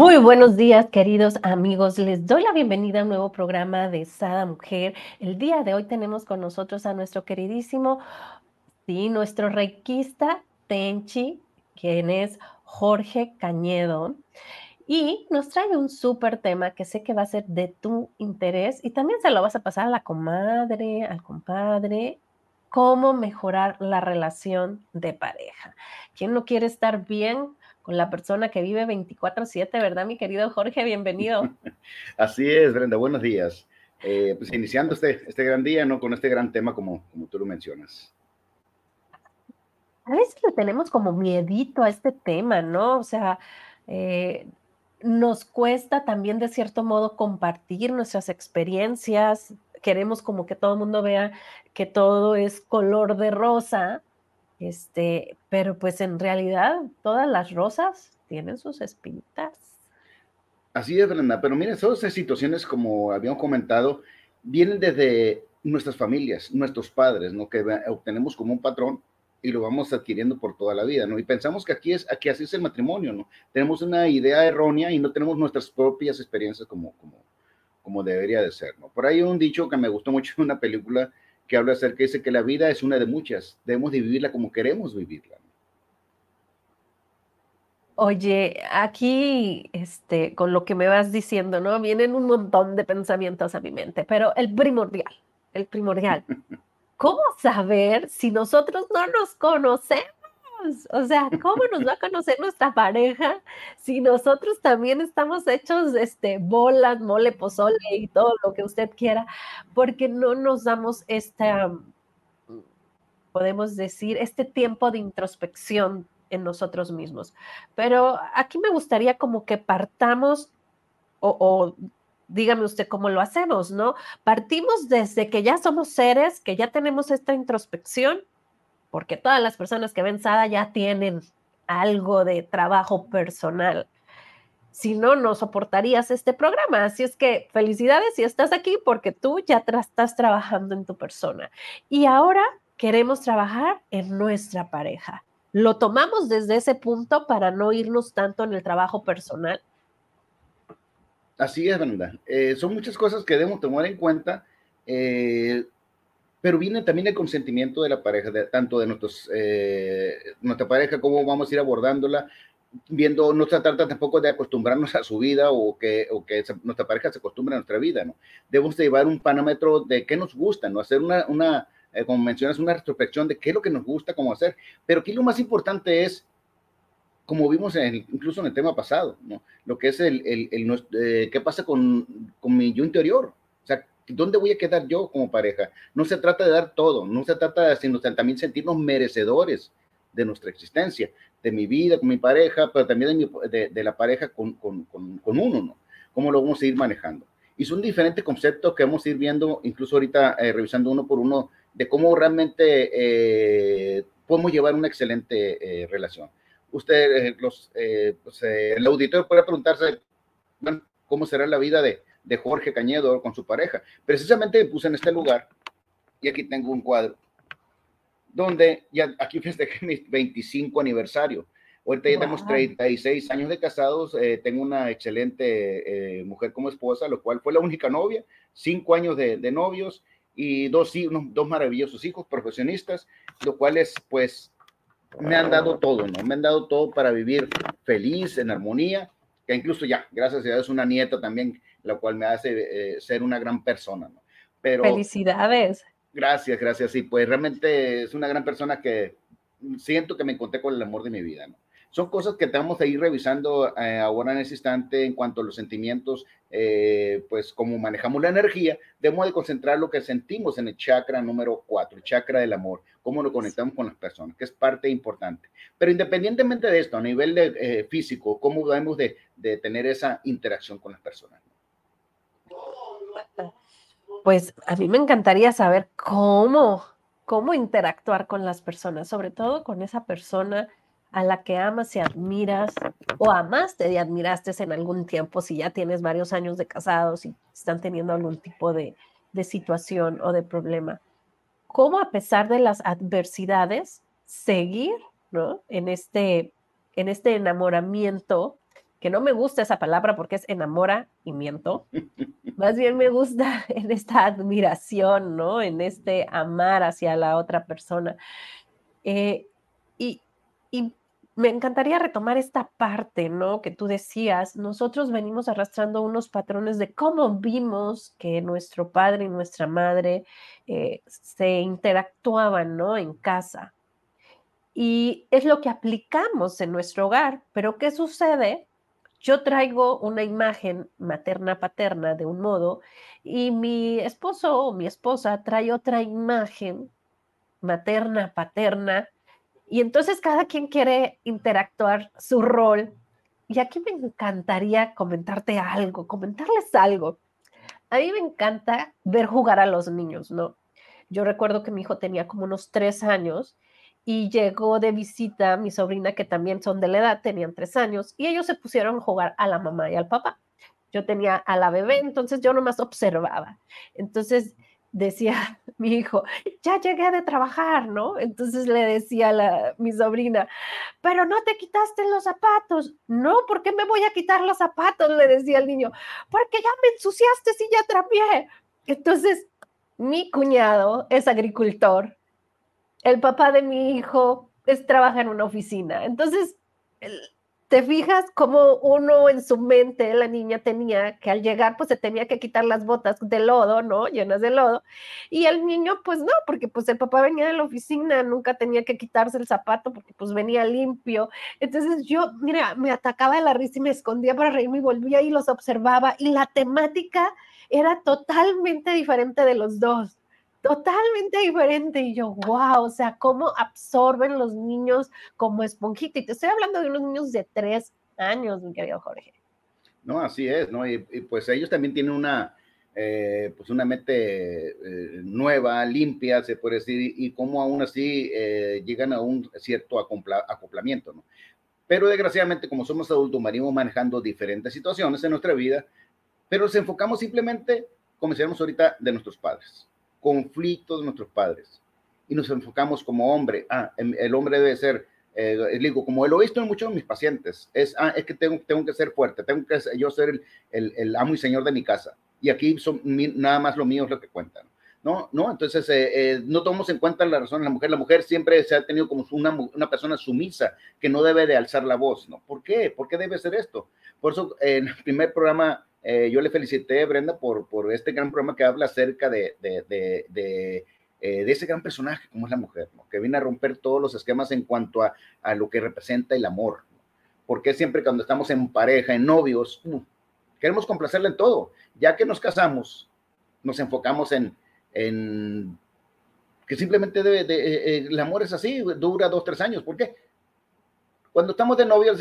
Muy buenos días, queridos amigos. Les doy la bienvenida a un nuevo programa de Sada Mujer. El día de hoy tenemos con nosotros a nuestro queridísimo, sí, nuestro reikista Tenchi, quien es Jorge Cañedo. Y nos trae un súper tema que sé que va a ser de tu interés y también se lo vas a pasar a la comadre, al compadre, cómo mejorar la relación de pareja. ¿Quién no quiere estar bien con la persona que vive 24/7, ¿verdad, mi querido Jorge? Bienvenido. Así es, Brenda, buenos días. Eh, pues iniciando este, este gran día, ¿no? Con este gran tema como, como tú lo mencionas. A veces le tenemos como miedito a este tema, ¿no? O sea, eh, nos cuesta también de cierto modo compartir nuestras experiencias. Queremos como que todo el mundo vea que todo es color de rosa, este, pero pues en realidad todas las rosas tienen sus espinitas. Así es, Brenda, pero miren, todas esas situaciones, como habíamos comentado, vienen desde nuestras familias, nuestros padres, ¿no? Que obtenemos como un patrón y lo vamos adquiriendo por toda la vida, ¿no? Y pensamos que aquí es, aquí así es el matrimonio, ¿no? Tenemos una idea errónea y no tenemos nuestras propias experiencias como, como, como debería de ser, ¿no? Por ahí un dicho que me gustó mucho en una película que habla acerca de dice que la vida es una de muchas, debemos de vivirla como queremos vivirla. Oye, aquí, este, con lo que me vas diciendo, ¿no? Vienen un montón de pensamientos a mi mente, pero el primordial, el primordial. ¿Cómo saber si nosotros no nos conocemos? O sea, ¿cómo nos va a conocer nuestra pareja si nosotros también estamos hechos este, bolas, mole, pozole y todo lo que usted quiera? Porque no nos damos esta, podemos decir, este tiempo de introspección en nosotros mismos. Pero aquí me gustaría como que partamos o, o dígame usted cómo lo hacemos, ¿no? Partimos desde que ya somos seres, que ya tenemos esta introspección porque todas las personas que ven Sada ya tienen algo de trabajo personal. Si no, no soportarías este programa. Así es que felicidades si estás aquí porque tú ya estás trabajando en tu persona. Y ahora queremos trabajar en nuestra pareja. Lo tomamos desde ese punto para no irnos tanto en el trabajo personal. Así es, Brenda. Eh, son muchas cosas que debemos tomar en cuenta. Eh, pero viene también el consentimiento de la pareja, tanto de nuestros, eh, nuestra pareja, cómo vamos a ir abordándola, viendo, no se trata tampoco de acostumbrarnos a su vida o que, o que nuestra pareja se acostumbre a nuestra vida, ¿no? Debemos de llevar un parámetro de qué nos gusta, ¿no? Hacer una, una eh, como mencionas, una retrospección de qué es lo que nos gusta, cómo hacer, pero aquí lo más importante es, como vimos en incluso en el tema pasado, ¿no? Lo que es el, el, el eh, qué pasa con, con mi yo interior, ¿Dónde voy a quedar yo como pareja? No se trata de dar todo, no se trata de sino también sentirnos merecedores de nuestra existencia, de mi vida con mi pareja, pero también de, la pareja con, con, con, uno, ¿no? ¿Cómo lo vamos a ir manejando? Y son diferentes conceptos que vamos a ir viendo, incluso ahorita eh, revisando uno por uno, de cómo realmente eh, podemos llevar una excelente eh, relación. Usted, los, pues, el auditor puede preguntarse, ¿cómo será la vida de, de Jorge Cañedo con su pareja. Precisamente me puse en este lugar y aquí tengo un cuadro donde ya aquí festejé mi 25 aniversario. Ahorita ya tenemos 36 años de casados, eh, tengo una excelente eh, mujer como esposa, lo cual fue la única novia, cinco años de, novios y dos, dos maravillosos hijos profesionistas, lo cual es pues me han dado todo, ¿no? Me han dado todo para vivir feliz, en armonía, que incluso ya, gracias a Dios, una nieta también lo cual me hace eh, ser una gran persona. ¿no? Pero, Felicidades. Gracias, gracias. Sí, pues realmente es una gran persona que siento que me encontré con el amor de mi vida. ¿no? Son cosas que tenemos a ir revisando eh, ahora en ese instante en cuanto a los sentimientos, eh, pues como manejamos la energía, debemos de concentrar lo que sentimos en el chakra número 4, el chakra del amor, cómo lo conectamos con las personas, que es parte importante. Pero independientemente de esto, a nivel de, físico, cómo debemos de, de tener esa interacción con las personas. Pues a mí me encantaría saber cómo, cómo interactuar con las personas, sobre todo con esa persona a la que amas y admiras o amaste y admiraste en algún tiempo, si ya tienes varios años de casados y están teniendo algún tipo de, de situación o de problema. ¿Cómo a pesar de las adversidades seguir ¿no? en, este, en este enamoramiento que no me gusta esa palabra porque es enamoramiento, más bien me gusta en esta admiración, ¿no? En este amar hacia la otra persona. Eh, y, y me encantaría retomar esta parte, ¿no? Que tú decías, nosotros venimos arrastrando unos patrones de cómo vimos que nuestro padre y nuestra madre eh, se interactuaban, ¿no? En casa. Y es lo que aplicamos en nuestro hogar, pero ¿qué sucede? Yo traigo una imagen materna-paterna de un modo y mi esposo o mi esposa trae otra imagen materna-paterna y entonces cada quien quiere interactuar su rol. Y aquí me encantaría comentarte algo, comentarles algo. A mí me encanta ver jugar a los niños, ¿no? Yo recuerdo que mi hijo tenía como unos tres años y llegó de visita mi sobrina, que también son de la edad, tenían tres años, y ellos se pusieron a jugar a la mamá y al papá. Yo tenía a la bebé, entonces yo nomás observaba. Entonces decía mi hijo, ya llegué de trabajar, ¿no? Entonces le decía la, mi sobrina, pero no te quitaste los zapatos. No, ¿por qué me voy a quitar los zapatos? Le decía el niño, porque ya me ensuciaste y ya trapié. Entonces, mi cuñado es agricultor, el papá de mi hijo es, trabaja en una oficina. Entonces, te fijas cómo uno en su mente, la niña tenía que al llegar, pues se tenía que quitar las botas de lodo, ¿no? Llenas de lodo. Y el niño, pues no, porque pues el papá venía de la oficina, nunca tenía que quitarse el zapato porque pues venía limpio. Entonces yo, mira, me atacaba de la risa y me escondía para reírme y volvía y los observaba. Y la temática era totalmente diferente de los dos totalmente diferente. Y yo, wow, o sea, cómo absorben los niños como esponjita. Y te estoy hablando de unos niños de tres años, mi querido Jorge. No, así es, ¿no? Y, pues ellos también tienen una, eh, pues una mente eh, nueva, limpia, se puede decir, y cómo aún así eh, llegan a un cierto acoplamiento, ¿no? Pero desgraciadamente, como somos adultos, venimos manejando diferentes situaciones en nuestra vida, pero nos enfocamos simplemente, como decíamos ahorita, de nuestros padres conflictos de nuestros padres y nos enfocamos como hombre. Ah, em, el hombre debe ser, eh, digo, como lo he visto en muchos de mis pacientes, es, ah, es que tengo, tengo que ser fuerte, tengo que yo ser el, el, el amo y señor de mi casa. Y aquí son, nada más lo mío es lo que cuentan. ¿no? ¿no? Entonces, eh, eh, no tomamos en cuenta la razón de la mujer. La mujer siempre se ha tenido como una, una, persona sumisa que no debe de alzar la voz, ¿no? ¿Por qué? ¿Por qué debe ser esto? Por eso, en el primer programa eh, yo le felicité, Brenda, por, por este gran programa que habla acerca de, de, de, eh, ese gran personaje como es la mujer, que viene a romper todos los esquemas en cuanto a, a lo que representa el amor. Porque siempre cuando estamos en pareja, en novios, uh, queremos complacerle en todo. Ya que nos casamos, nos enfocamos en, en que simplemente eh, el amor es así, dura dos, tres años. ¿Por qué? Cuando estamos de novios,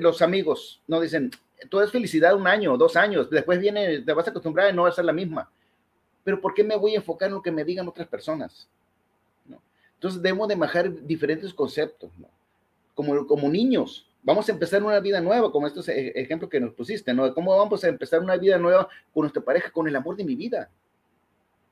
los amigos nos dicen, todo es felicidad un año, dos años, después viene, te vas a acostumbrar a no va a ser la misma. Pero ¿por qué me voy a enfocar en lo que me digan otras personas? ¿No? Entonces debemos de manejar diferentes conceptos, como, como niños. Vamos a empezar una vida nueva, como estos e, ejemplos que nos pusiste, ¿no? ¿Cómo vamos a empezar una vida nueva con nuestra pareja, con el amor de mi vida?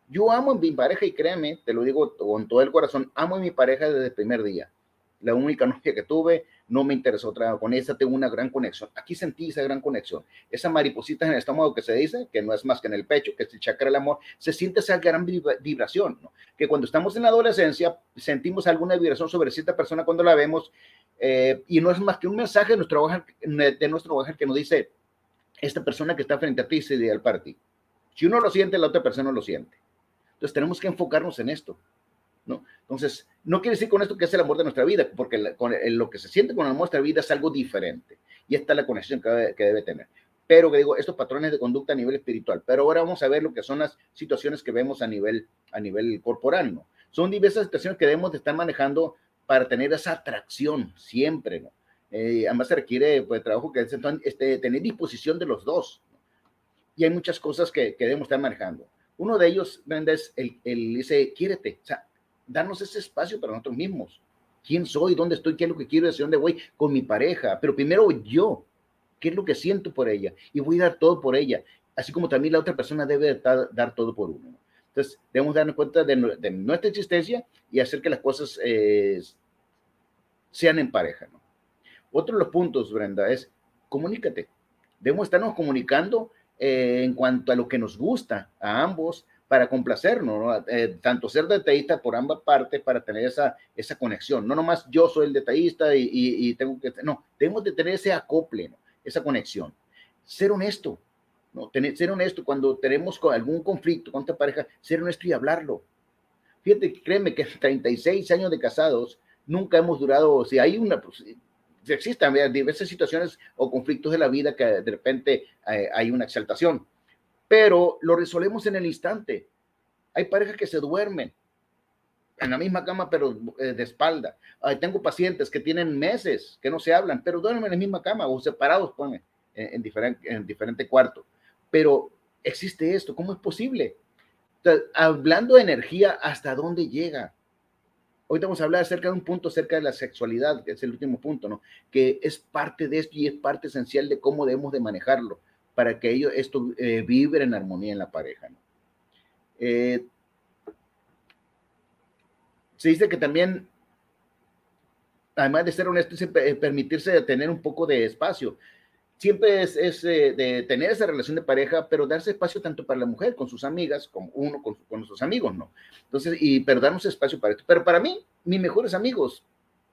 Yo amo a mi pareja y créeme, te lo digo con todo el corazón, amo a mi pareja desde el primer día. La única novia que tuve, no me interesó con esa tengo una gran conexión. Aquí sentí esa gran conexión. Esa mariposita en el estómago que se dice, que no es más que en el pecho, que es el chakra del amor, se siente esa gran vibración, que cuando estamos en la adolescencia sentimos alguna vibración sobre cierta persona cuando la vemos, eh, y no es más que un mensaje de nuestro hogar, de nuestro hogar que nos dice, esta persona que está frente a ti es ideal para ti. Si uno lo siente, la otra persona lo siente. Entonces tenemos que enfocarnos en esto. ¿No? Entonces, no quiere decir con esto que es el amor de nuestra vida, porque con lo que se siente con el amor de nuestra vida es algo diferente. Y esta es la conexión que debe, tener. Pero que digo, estos patrones de conducta a nivel espiritual. Pero ahora vamos a ver lo que son las situaciones que vemos a nivel, a nivel corporal. Son diversas situaciones que debemos de estar manejando para tener esa atracción siempre, ¿no? Eh, además se requiere pues, trabajo que es este, tener disposición de los dos. Y hay muchas cosas que, que, debemos estar manejando. Uno de ellos, es el, el dice, quiérete. O sea, darnos ese espacio para nosotros mismos. ¿Quién soy? ¿Dónde estoy? ¿Qué es lo que quiero? ¿Hacia dónde voy? Con mi pareja. Pero primero yo. ¿Qué es lo que siento por ella? Y voy a dar todo por ella. Así como también la otra persona debe dar, todo por uno. Entonces, debemos darnos cuenta de, nuestra existencia y hacer que las cosas eh, sean en pareja. ¿no? Otro de los puntos, Brenda, es comunícate. Debemos estarnos comunicando eh, en cuanto a lo que nos gusta a ambos para complacernos, eh, tanto ser detallista por ambas partes para tener esa, esa conexión. No nomás yo soy el detallista y, tengo que, no, tenemos de tener ese acople, esa conexión. Ser honesto, ¿no? Tener, ser honesto cuando tenemos algún conflicto con esta pareja, ser honesto y hablarlo. Fíjate, créeme que 36 años de casados, nunca hemos durado, si hay una, pues, si existen diversas situaciones o conflictos de la vida que de repente eh, hay una exaltación, pero lo resolvemos en el instante. Hay parejas que se duermen en la misma cama, pero eh, de espalda. tengo pacientes que tienen meses que no se hablan, pero duermen en la misma cama o separados, pone, en, diferente, en diferente cuarto. Pero existe esto, ¿cómo es posible? hablando de energía, ¿hasta dónde llega? Hoy vamos a hablar acerca de un punto acerca de la sexualidad, que es el último punto, ¿no? Que es parte de esto y es parte esencial de cómo debemos de manejarlo para que ello, esto eh, vibre en armonía en la pareja. Eh, se dice que también, además de ser honesto, es eh, permitirse tener un poco de espacio siempre es, eh, de tener esa relación de pareja, pero darse espacio tanto para la mujer, con sus amigas, como uno con, con sus amigos, ¿no? Entonces, y pero darnos espacio para esto. Pero para mí, mis mejores amigos,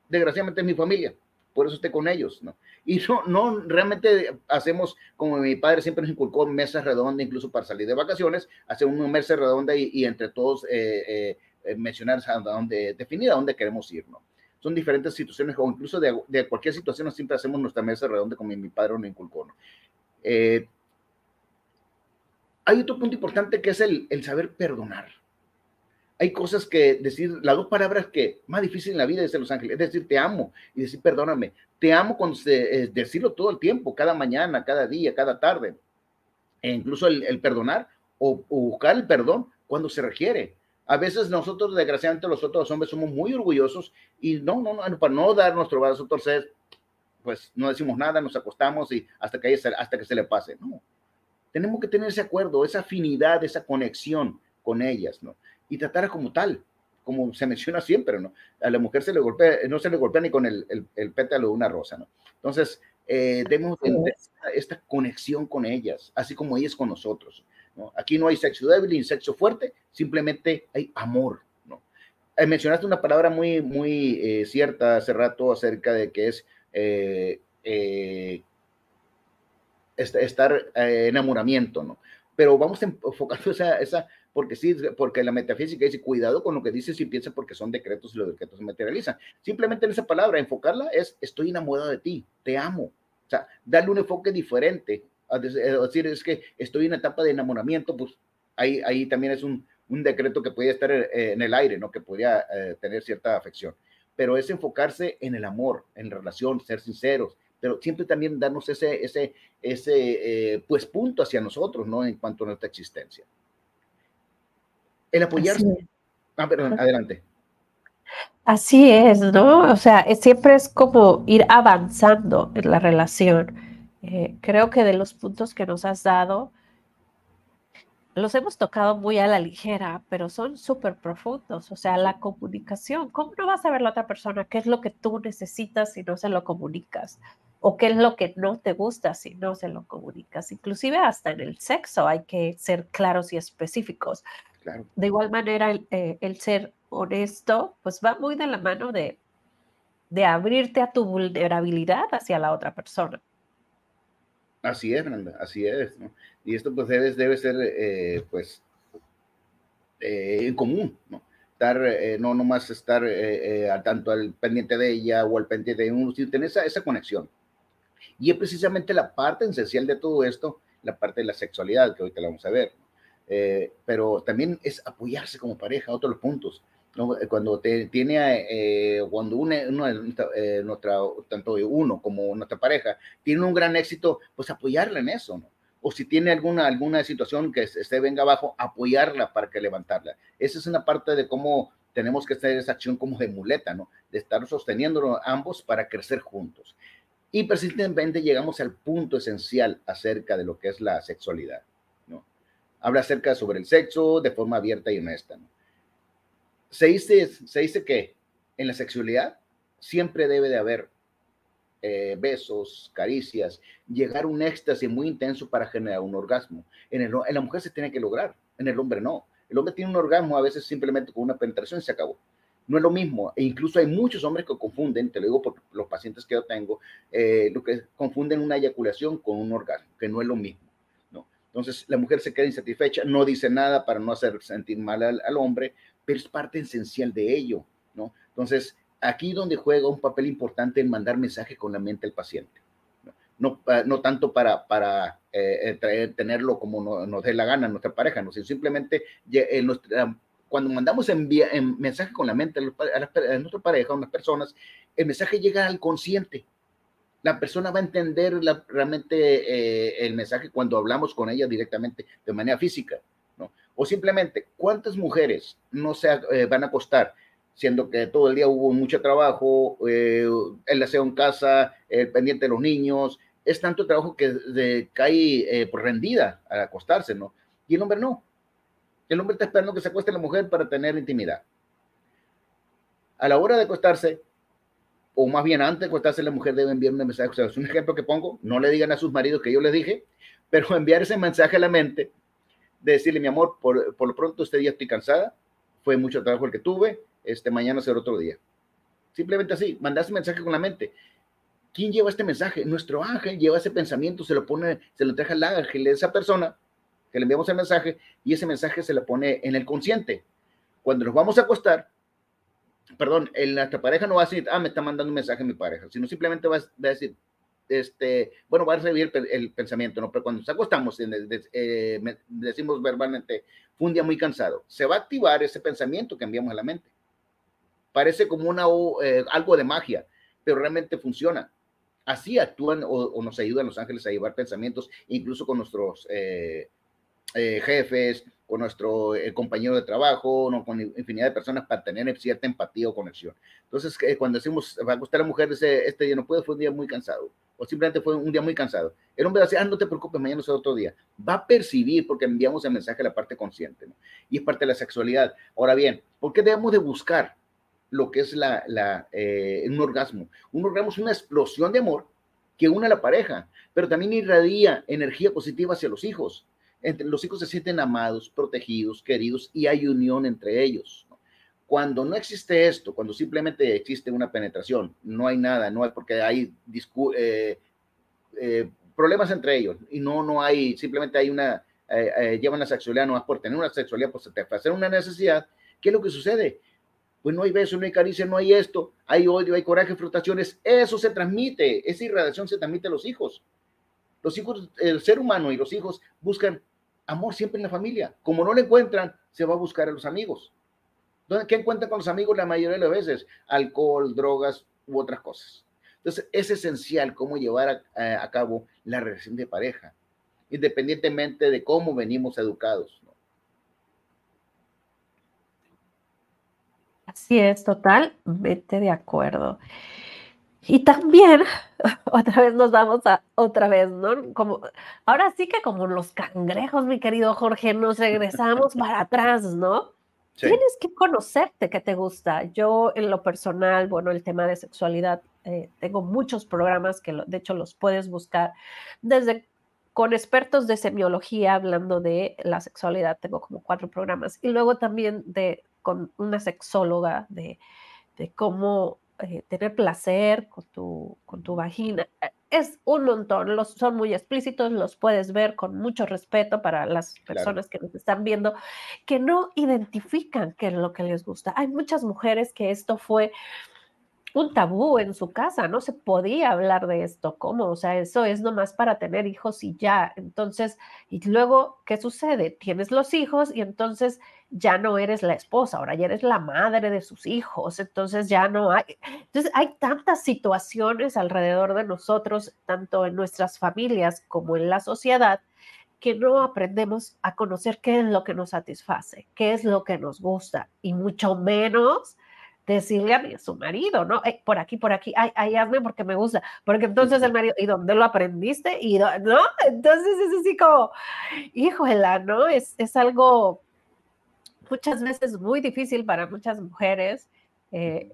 desgraciadamente, es mi familia. Por eso estoy con ellos, ¿no? Y no, no realmente hacemos, como mi padre siempre nos inculcó, mesas redondas, incluso para salir de vacaciones, hacer una mesa redonda y, entre todos eh, eh, mencionar a dónde, definir a dónde queremos ir, ¿no? son diferentes situaciones o incluso de, cualquier situación, siempre hacemos nuestra mesa redonda como mi padre nos inculcó. Eh, hay otro punto importante que es el, saber perdonar. Hay cosas que decir, las dos palabras que más difícil en la vida es Los Ángeles, es decir, te amo y decir, perdóname. Te amo con decirlo todo el tiempo, cada mañana, cada día, cada tarde. E incluso el, perdonar o, buscar el perdón cuando se requiere. A veces nosotros, desgraciadamente, los otros hombres somos muy orgullosos y no, no, no, para no dar nuestro brazo torcer, pues no decimos nada, nos acostamos y hasta que, hasta que se le pase. No, tenemos que tener ese acuerdo, esa afinidad, esa conexión con ellas, ¿no? Y tratar como tal, como se menciona siempre, ¿no? A la mujer se le golpea, no se le golpea ni con el, el, pétalo de una rosa, ¿no? Entonces, eh, debemos tener esta conexión con ellas, así como ellas con nosotros. Aquí no hay sexo débil ni sexo fuerte, simplemente hay amor. ¿no? Eh, mencionaste una palabra muy, muy eh, cierta hace rato acerca de que es eh, estar enamoramiento, ¿no? Pero vamos enfocando esa, esa, porque sí, porque la metafísica dice, cuidado con lo que dices y piensa porque son decretos y los decretos se materializan. Simplemente en esa palabra, enfocarla es, estoy enamorado de ti, te amo. O sea, darle un enfoque diferente a decir es que estoy en etapa de enamoramiento, pues ahí, ahí también es un, un decreto que puede estar eh, en el aire, ¿no? Que podría eh, tener cierta afección. Pero es enfocarse en el amor, en relación, ser sinceros, pero siempre también darnos ese, ese, ese eh, pues punto hacia nosotros, ¿no? En cuanto a nuestra existencia. El apoyarse. Ah, perdón, adelante. Así es, ¿no? O sea, siempre es como ir avanzando en la relación eh, creo que de los puntos que nos has dado, los hemos tocado muy a la ligera, pero son súper profundos. O sea, la comunicación. ¿Cómo no vas a ver la otra persona qué es lo que tú necesitas si no se lo comunicas? ¿O qué es lo que no te gusta si no se lo comunicas? Inclusive hasta en el sexo hay que ser claros y específicos. De igual manera, el, eh, el, ser honesto, pues va muy de la mano de, de abrirte a tu vulnerabilidad hacia la otra persona. Así es, Brenda, así es. ¿no? Y esto pues debe, debe ser eh, pues eh, en común, ¿no? Estar, eh, no nomás estar al tanto al pendiente de ella o al pendiente de uno, sino tener esa, esa conexión. Y es precisamente la parte esencial de todo esto, la parte de la sexualidad, que hoy te la vamos a ver. Pero también es apoyarse como pareja, otros puntos. Eh, cuando te, tiene, eh, cuando uno, eh, nuestra, tanto uno como nuestra pareja tiene un gran éxito, pues apoyarla en eso, ¿no? O si tiene alguna, alguna situación que se venga abajo, apoyarla para que levantarla. Esa es una parte de cómo tenemos que hacer esa acción como de muleta, ¿no? De estar sosteniendo ambos para crecer juntos. Y precisamente llegamos al punto esencial acerca de lo que es la sexualidad, ¿no? Habla acerca sobre el sexo de forma abierta y honesta, se dice, se dice que en la sexualidad siempre debe de haber eh, besos, caricias, llegar a un éxtasis muy intenso para generar un orgasmo. En la mujer se tiene que lograr, en el hombre no. El hombre tiene un orgasmo a veces simplemente con una penetración y se acabó. No es lo mismo. E incluso hay muchos hombres que confunden, te lo digo por los pacientes que yo tengo, eh, lo que confunden una eyaculación con un orgasmo, que no es lo mismo. Entonces la mujer se queda insatisfecha, no dice nada para no hacer sentir mal al, al hombre, pero es parte esencial de ello. ¿no? Entonces, aquí donde juega un papel importante en mandar mensaje con la mente al paciente. No, no tanto para, para eh, eh, tenerlo como nos dé la gana nuestra pareja, no, sino simplemente eh, cuando mandamos envía, en mensaje con la mente a, nuestra pareja, a unas personas, el mensaje llega al consciente. La persona va a entender realmente el mensaje cuando hablamos con ella directamente de manera física. ¿no? O simplemente, ¿cuántas mujeres no se van a acostar siendo que todo el día hubo mucho trabajo, eh, el aseo en casa, el pendiente de los niños, es tanto trabajo que de, cae eh, por rendida al acostarse, ¿no? Y el hombre no. El hombre está esperando que se acueste la mujer para tener intimidad. A la hora de acostarse, o más bien antes de acostarse, la mujer debe enviar un mensaje. O sea, es un ejemplo que pongo, no le digan a sus maridos que yo les dije, pero enviar ese mensaje a la mente, de decirle, mi amor, por, por lo pronto este día estoy cansada, fue mucho trabajo el que tuve, este, mañana será otro día. Simplemente así, mandaste mensaje con la mente. ¿Quién lleva este mensaje? Nuestro ángel lleva ese pensamiento, se lo pone, se lo entrega al ángel de esa persona que le enviamos el mensaje y ese mensaje se le pone en el consciente. Cuando nos vamos a acostar, perdón, el, nuestra pareja no va a decir, ah, me está mandando un mensaje mi pareja, sino simplemente va, a decir, este, bueno, va a recibir el, pensamiento, ¿no? Pero cuando nos acostamos, eh, decimos verbalmente, fue un día muy cansado, se va a activar ese pensamiento que enviamos a la mente. Parece como una, eh, algo de magia, pero realmente funciona. Así actúan o, nos ayudan los ángeles a llevar pensamientos, incluso con nuestros eh, eh, jefes, con nuestro compañero de trabajo, no, con infinidad de personas para tener cierta empatía o conexión. Entonces, cuando decimos, va a gustar a la mujer, dice, este día no puede, fue un día muy cansado, o simplemente fue un día muy cansado. El hombre decir, ah, no te preocupes, mañana será otro día. Va a percibir porque enviamos el mensaje a la parte consciente, ¿no? Y es parte de la sexualidad. Ahora bien, ¿por qué debemos de buscar lo que es la, la eh, un orgasmo. Un orgasmo es una explosión de amor que une a la pareja, pero también irradia energía positiva hacia los hijos. Entre, los hijos se sienten amados, protegidos, queridos y hay unión entre ellos. Cuando no existe esto, cuando simplemente existe una penetración, no hay nada, no hay porque hay eh, eh, problemas entre ellos y no, no hay, simplemente hay una, llevan la sexualidad no es por tener una sexualidad, por hacer una necesidad. ¿Qué es lo que sucede? pues no hay beso, no hay caricia, no hay esto, hay odio, hay coraje, frustraciones, eso se transmite, esa irradiación se transmite a los hijos. Los hijos, el ser humano y los hijos buscan amor siempre en la familia. Como no lo encuentran, se va a buscar a los amigos. ¿Qué encuentran con los amigos la mayoría de las veces? Alcohol, drogas u otras cosas. Entonces, es esencial cómo llevar a, a cabo la relación de pareja, independientemente de cómo venimos educados. Así es, totalmente de acuerdo. Y también, otra vez nos vamos a otra vez, ¿no? Como, ahora sí que como los cangrejos, mi querido Jorge, nos regresamos para atrás, ¿no? Tienes que conocerte que te gusta. Yo en lo personal, bueno, el tema de sexualidad, eh, tengo muchos programas que de hecho los puedes buscar desde con expertos de semiología hablando de la sexualidad, tengo como cuatro programas, y luego también de con una sexóloga de, cómo eh, tener placer con tu, con tu vagina. Eh, es un montón, los, son muy explícitos, los puedes ver con mucho respeto para las personas que nos están viendo, que no identifican qué es lo que les gusta. Hay muchas mujeres que esto fue un tabú en su casa, no se podía hablar de esto, ¿cómo? O sea, eso es nomás para tener hijos y ya. Entonces, y luego, ¿qué sucede? Tienes los hijos y entonces ya no eres la esposa, ahora ya eres la madre de sus hijos, entonces ya no hay. Entonces, hay tantas situaciones alrededor de nosotros, tanto en nuestras familias como en la sociedad, que no aprendemos a conocer qué es lo que nos satisface, qué es lo que nos gusta, y mucho menos decirle a, mi, su marido, ¿no? por aquí, por aquí, ay, ay, hazme porque me gusta, porque entonces el marido, ¿y dónde lo aprendiste? Y ¿no? Entonces es así como, híjola, ¿no? Es, es algo muchas veces muy difícil para muchas mujeres, eh,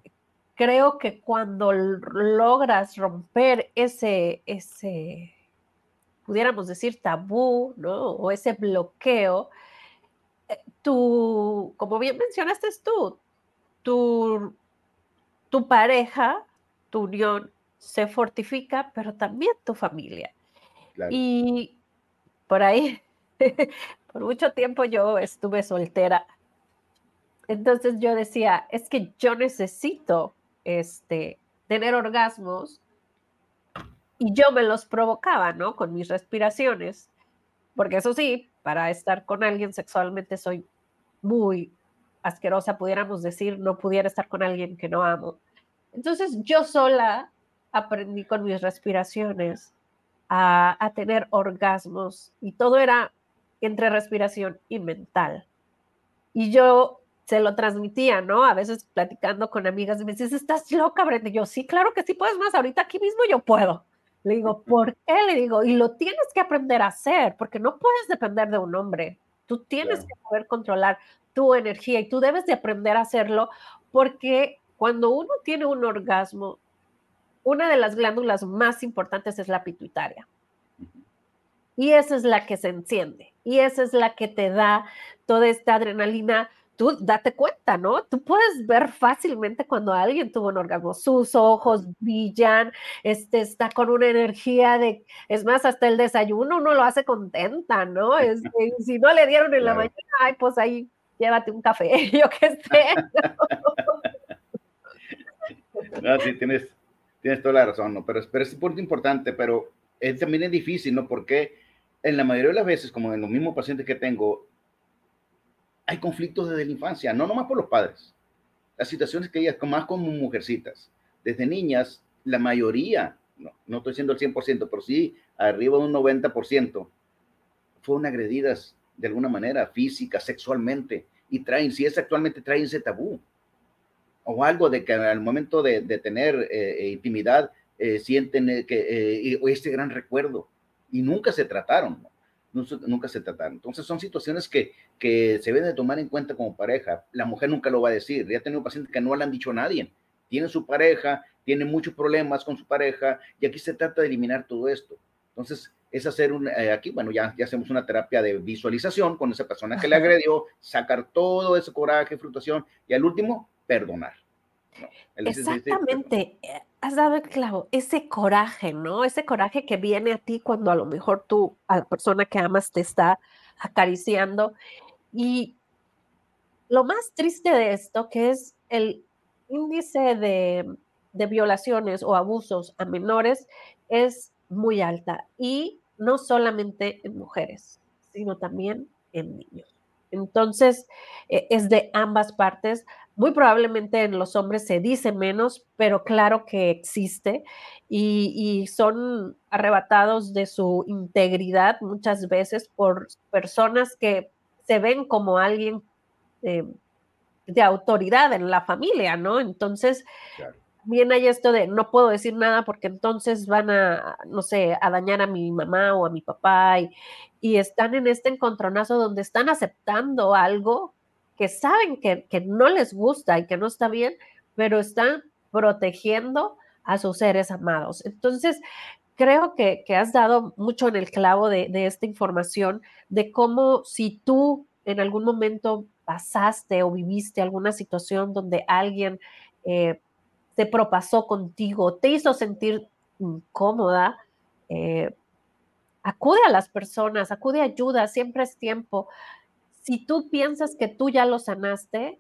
creo que cuando logras romper ese, ese, pudiéramos decir, tabú, ¿no? O ese bloqueo, eh, tú, como bien mencionaste tú, tu, tu pareja, tu unión se fortifica, pero también tu familia. Y por ahí, por mucho tiempo yo estuve soltera. Entonces yo decía, es que yo necesito este, tener orgasmos y yo me los provocaba, ¿no? Con mis respiraciones. Porque eso sí, para estar con alguien sexualmente soy muy asquerosa, pudiéramos decir, no pudiera estar con alguien que no amo. Entonces yo sola aprendí con mis respiraciones a, a tener orgasmos y todo era entre respiración y mental. Y yo se lo transmitía, ¿no? A veces platicando con amigas, me dices, estás loca, Brenda. yo, sí, claro que sí puedes más, ahorita aquí mismo yo puedo. Le digo, ¿por qué? Le digo, y lo tienes que aprender a hacer, porque no puedes depender de un hombre. Tú tienes que poder controlar tu energía y tú debes de aprender a hacerlo, porque cuando uno tiene un orgasmo, una de las glándulas más importantes es la pituitaria. Y esa es la que se enciende. Y esa es la que te da toda esta adrenalina tú date cuenta, ¿no? Tú puedes ver fácilmente cuando alguien tuvo un orgasmo, sus ojos brillan, este, está con una energía de, es más, hasta el desayuno uno lo hace contenta, ¿no? Este, si no le dieron en la mañana, ay, pues ahí llévate un café, yo qué sé. ¿no? sí, tienes, tienes toda la razón, ¿no? Pero, pero es importante, pero también es difícil, ¿no? Porque en la mayoría de las veces, como en los mismos pacientes que tengo, hay conflictos desde la infancia, no nomás por los padres. Las situaciones que ellas, más como mujercitas, desde niñas, la mayoría, no, no estoy diciendo el 100%, pero sí arriba de un 90%, fueron agredidas de alguna manera, física, sexualmente, y traen, si es actualmente, traen ese tabú. O algo de que al momento de, tener eh, eh, intimidad eh, sienten que este gran recuerdo y nunca se trataron. nunca se trataron. Entonces son situaciones que, que se deben de tomar en cuenta como pareja. La mujer nunca lo va a decir. Ya he tenido pacientes que no le han dicho a nadie. Tiene su pareja, tiene muchos problemas con su pareja y aquí se trata de eliminar todo esto. Entonces es hacer un, eh, aquí, bueno, ya, ya hacemos una terapia de visualización con esa persona que le agredió, sacar todo ese coraje, frustración y al último, perdonar. Exactamente, eh, has dado el clavo, ese coraje, ¿no? Ese coraje que viene a ti cuando a lo mejor tú, a la persona que amas, te está acariciando. Y lo más triste de esto, que es el índice de, de violaciones o abusos a menores, es muy alta. Y no solamente en mujeres, sino también en niños. Entonces, e, es de ambas partes. Muy probablemente en los hombres se dice menos, pero claro que existe y, son arrebatados de su integridad muchas veces por personas que se ven como alguien eh, de autoridad en la familia, ¿no? Entonces, bien hay esto de no puedo decir nada porque entonces van a, no sé, a dañar a mi mamá o a mi papá y, y están en este encontronazo donde están aceptando algo que saben que, que, no les gusta y que no está bien, pero están protegiendo a sus seres amados. Entonces, creo que, que has dado mucho en el clavo de, de, esta información, de cómo si tú en algún momento pasaste o viviste alguna situación donde alguien eh, se propasó contigo, te hizo sentir incómoda, eh, acude a las personas, acude a ayuda, siempre es tiempo. Si tú piensas que tú ya lo sanaste,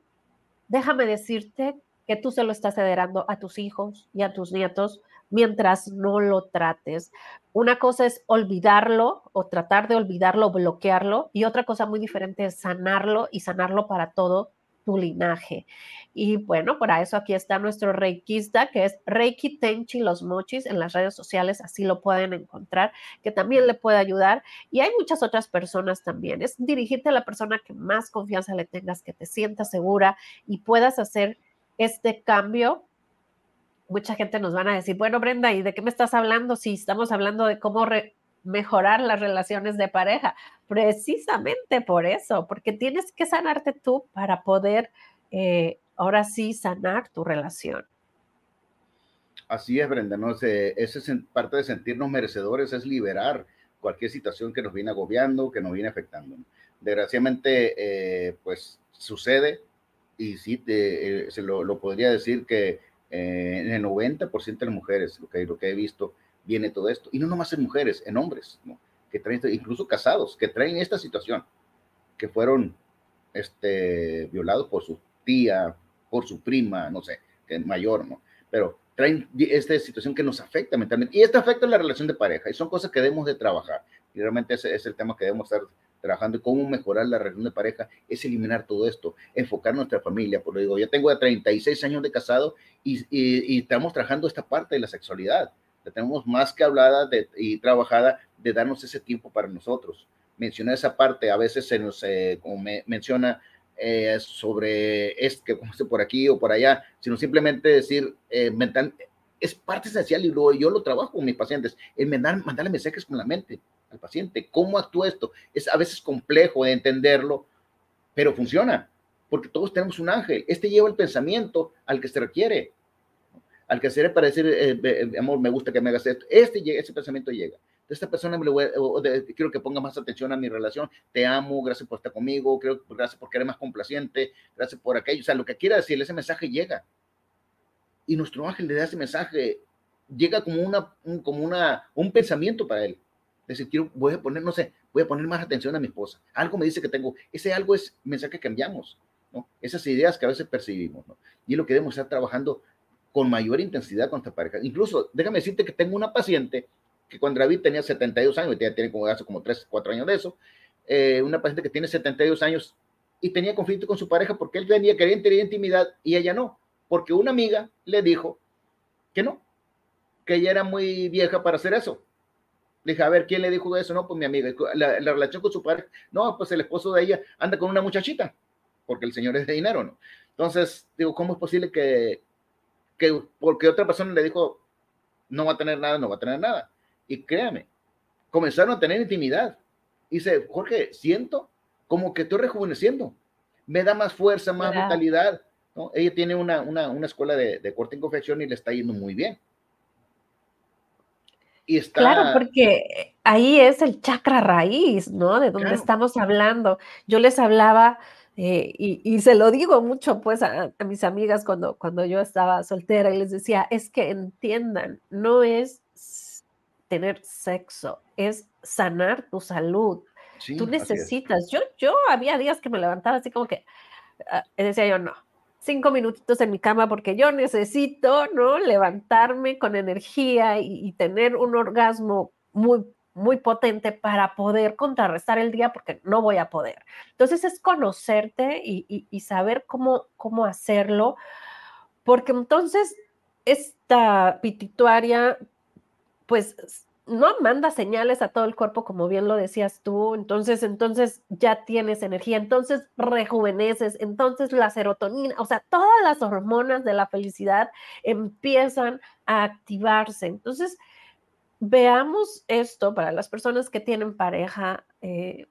déjame decirte que tú se lo estás cederando a tus hijos y a tus nietos mientras no lo trates. Una cosa es olvidarlo o tratar de olvidarlo, bloquearlo, y otra cosa muy diferente es sanarlo y sanarlo para todo tu linaje. Y bueno, para eso aquí está nuestro reikista, que es Reiki Tenchi Los Mochis, en las redes sociales, así lo pueden encontrar, que también le puede ayudar. Y hay muchas otras personas también. Es dirigirte a la persona que más confianza le tengas, que te sientas segura y puedas hacer este cambio. Mucha gente nos van a decir, bueno, Brenda, ¿y de qué me estás hablando? Si estamos hablando de cómo mejorar las relaciones de pareja. Precisamente por eso, porque tienes que sanarte tú para poder eh, ahora sí sanar tu relación. Así es, Brenda, ¿no? Ese, ese es parte de sentirnos merecedores, es liberar cualquier situación que nos viene agobiando, que nos viene afectando. Desgraciadamente, eh, pues sucede, y sí, eh, se lo, podría decir que eh, en el 90% de las mujeres, lo que, lo que he visto, viene todo esto. Y no nomás en mujeres, en hombres, que traen, incluso casados, que traen esta situación, que fueron este, violados por su tía, por su prima, no sé, mayor, ¿no? Pero traen esta situación que nos afecta mentalmente. Y esta afecta la relación de pareja, y son cosas que debemos de trabajar. Y realmente ese es el tema que debemos estar trabajando cómo mejorar la relación de pareja, es eliminar todo esto, enfocar nuestra familia. Por lo digo, ya tengo 36 años de casado y, y, estamos trabajando esta parte de la sexualidad. La tenemos más que hablada de, y trabajada de darnos ese tiempo para nosotros. Mencioné esa parte, a veces se nos, eh, como me menciona, eh, sobre es que por aquí o por allá, sino simplemente decir eh, mental, es parte esencial y luego yo lo trabajo con mis pacientes, en mandar, mandarle mensajes con la mente al paciente. ¿Cómo actúa esto? Es a veces complejo de entenderlo, pero funciona, porque todos tenemos un ángel. Este lleva el pensamiento al que se requiere, al que se requiere para decir, eh, amor, me gusta que me hagas esto. Este, ese pensamiento llega. Esta persona me voy quiero que ponga más atención a mi relación. Te amo, gracias por estar conmigo, creo, gracias por querer más complaciente, gracias por aquello. O sea, lo que quiera decir, ese mensaje llega. Y nuestro ángel le da ese mensaje, llega como, una, un, como una, un pensamiento para él decir, quiero, voy a poner, no sé, voy a poner más atención a mi esposa. Algo me dice que tengo, ese algo es mensaje que cambiamos, ¿no? Esas ideas que a veces percibimos. Y es lo que debemos estar trabajando con mayor intensidad con esta pareja. Incluso, déjame decirte que tengo una paciente que cuando David tenía 72 años, ya tiene como hace como 3, 4 años de eso, eh, una paciente que tiene 72 años y tenía conflicto con su pareja porque él tenía, quería tener intimidad y ella no, porque una amiga le dijo que no, que ella era muy vieja para hacer eso. Le dije, a ver, ¿quién le dijo eso? No, pues mi amiga. La, relación con su padre, no, pues el esposo de ella anda con una muchachita, porque el señor es de dinero, ¿no? Entonces, digo, ¿cómo es posible que, que porque otra persona le dijo, no va a tener nada, no va a tener nada? Y créame, comenzaron a tener intimidad. Y dice, Jorge, siento como que estoy rejuveneciendo. Me da más fuerza, más vitalidad. ¿no? Ella tiene una, una, una escuela de, de corte y confección y le está yendo muy bien. Claro, porque ahí es el chakra raíz, ¿no? De donde estamos hablando. Yo les hablaba, eh, y, se lo digo mucho pues a, mis amigas cuando, cuando yo estaba soltera y les decía, es que entiendan, no es tener sexo, es sanar tu salud. Tú necesitas, yo, yo había días que me levantaba así como que, ah, decía yo, no, cinco minutitos en mi cama porque yo necesito, ¿no? Levantarme con energía y, tener un orgasmo muy, muy potente para poder contrarrestar el día porque no voy a poder. Entonces es conocerte y, saber cómo, cómo hacerlo, porque entonces esta pituitaria, pues no manda señales a todo el cuerpo, como bien lo decías tú, entonces, entonces ya tienes energía, entonces rejuveneces, entonces la serotonina, o sea, todas las hormonas de la felicidad empiezan a activarse. Entonces, veamos esto para las personas que tienen pareja eh,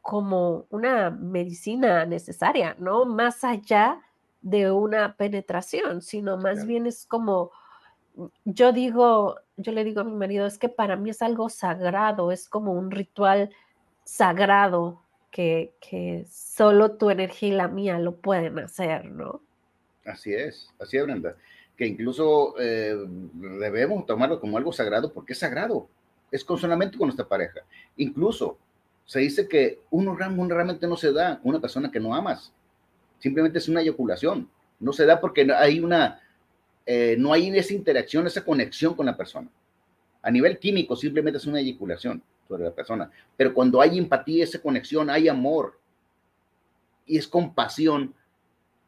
como una medicina necesaria, ¿no? Más allá de una penetración, sino más bien es como yo digo, yo le digo a mi marido, es que para mí es algo sagrado, es como un ritual sagrado que, que solo tu energía y la mía lo pueden hacer, ¿no? Así es, así es, Brenda. Que incluso eh, debemos tomarlo como algo sagrado porque es sagrado, es con, solamente con nuestra pareja. Incluso se dice que uno realmente no se da una persona que no amas, simplemente es una eyaculación, no se da porque hay una eh, no hay esa interacción, esa conexión con la persona. A nivel químico simplemente es una eyaculación sobre la persona, pero cuando hay empatía, esa conexión, hay amor y es compasión,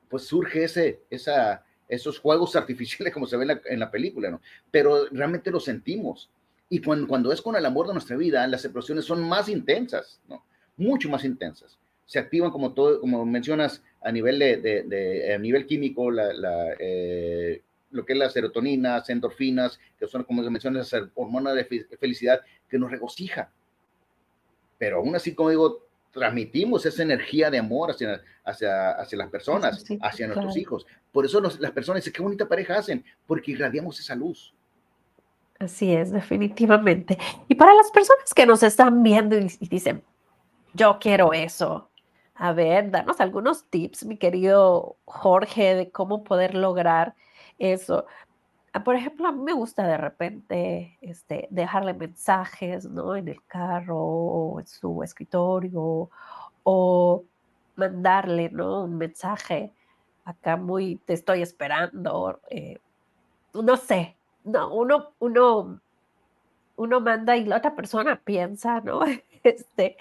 pues surge ese, esa, esos juegos artificiales como se ve en la, película, ¿no? Pero realmente lo sentimos. Y cuando, cuando es con el amor de nuestra vida, las explosiones son más intensas, ¿no? Mucho más intensas. Se activan como todo, como mencionas, a nivel de, a nivel químico, la, eh, lo que es la serotonina, endorfinas, que son, como se menciona, esas hormonas de felicidad que nos regocija. Pero aún así, como digo, transmitimos esa energía de amor hacia, hacia, hacia las personas, hacia nuestros hijos. Por eso las personas dicen, qué bonita pareja hacen, porque irradiamos esa luz. Así es, definitivamente. Y para las personas que nos están viendo y, dicen, yo quiero eso, a ver, danos algunos tips, mi querido Jorge, de cómo poder lograr eso. Por ejemplo, a mí me gusta de repente este, dejarle mensajes, ¿no? En el carro o en su escritorio o mandarle, ¿no? Un mensaje acá muy, te estoy esperando, eh, no sé, no, uno, uno, uno manda y la otra persona piensa, ¿no? Este,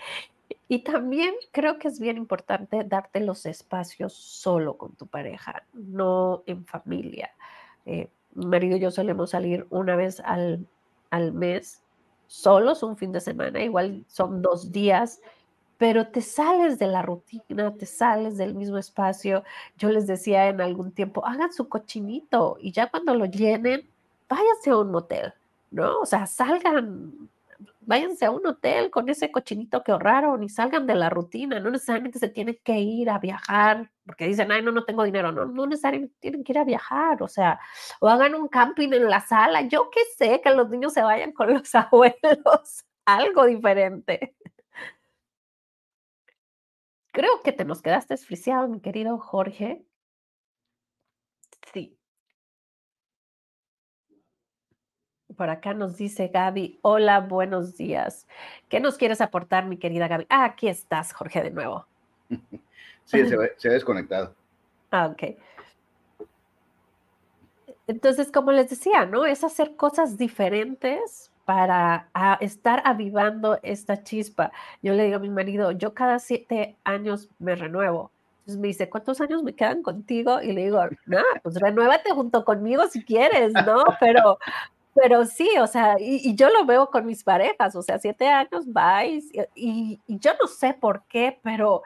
y también creo que es bien importante darte los espacios solo con tu pareja, no en familia. Eh, mi marido y yo solemos salir una vez al, al mes, solos un fin de semana, igual son dos días, pero te sales de la rutina, te sales del mismo espacio. Yo les decía en algún tiempo, hagan su cochinito y ya cuando lo llenen, váyanse a un motel, ¿no? O sea, salgan, váyanse a un hotel con ese cochinito que ahorraron y salgan de la rutina. No necesariamente se tienen que ir a viajar porque dicen, ay, no, no tengo dinero. No, no necesariamente tienen que ir a viajar. O sea, o hagan un camping en la sala. Yo qué sé, que los niños se vayan con los abuelos. Algo diferente. Creo que te nos quedaste esfriado, mi querido Jorge. Sí. Por acá nos dice Gaby, hola, buenos días. ¿Qué nos quieres aportar, mi querida Gaby? Ah, aquí estás, Jorge, de nuevo. Sí, se, ha desconectado. Ah, ok. Entonces, como les decía, ¿no? Es hacer cosas diferentes para estar avivando esta chispa. Yo le digo a mi marido, yo cada siete años me renuevo. Entonces me dice, ¿cuántos años me quedan contigo? Y le digo, no, pues renuévate junto conmigo si quieres, ¿no? Pero, pero sí, o sea, y, yo lo veo con mis parejas, o sea, siete años y, y, yo no sé por qué, pero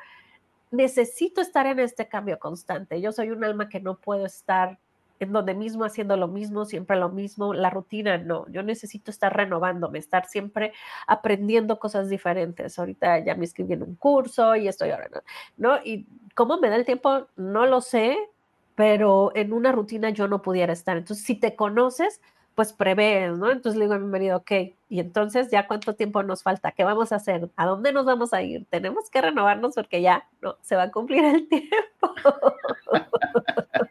necesito estar en este cambio constante. Yo soy un alma que no puedo estar en donde mismo haciendo lo mismo, siempre lo mismo, la rutina no, yo necesito estar renovándome, estar siempre aprendiendo cosas diferentes. Ahorita ya me inscribí en un curso y estoy ahora, ¿no? Y cómo me da el tiempo, no lo sé, pero en una rutina yo no pudiera estar. Entonces, si te conoces, pues prevés, ¿no? Entonces le digo a mi marido, ok, y entonces ya cuánto tiempo nos falta, ¿qué vamos a hacer? ¿A dónde nos vamos a ir? Tenemos que renovarnos porque ya no, se va a cumplir el tiempo.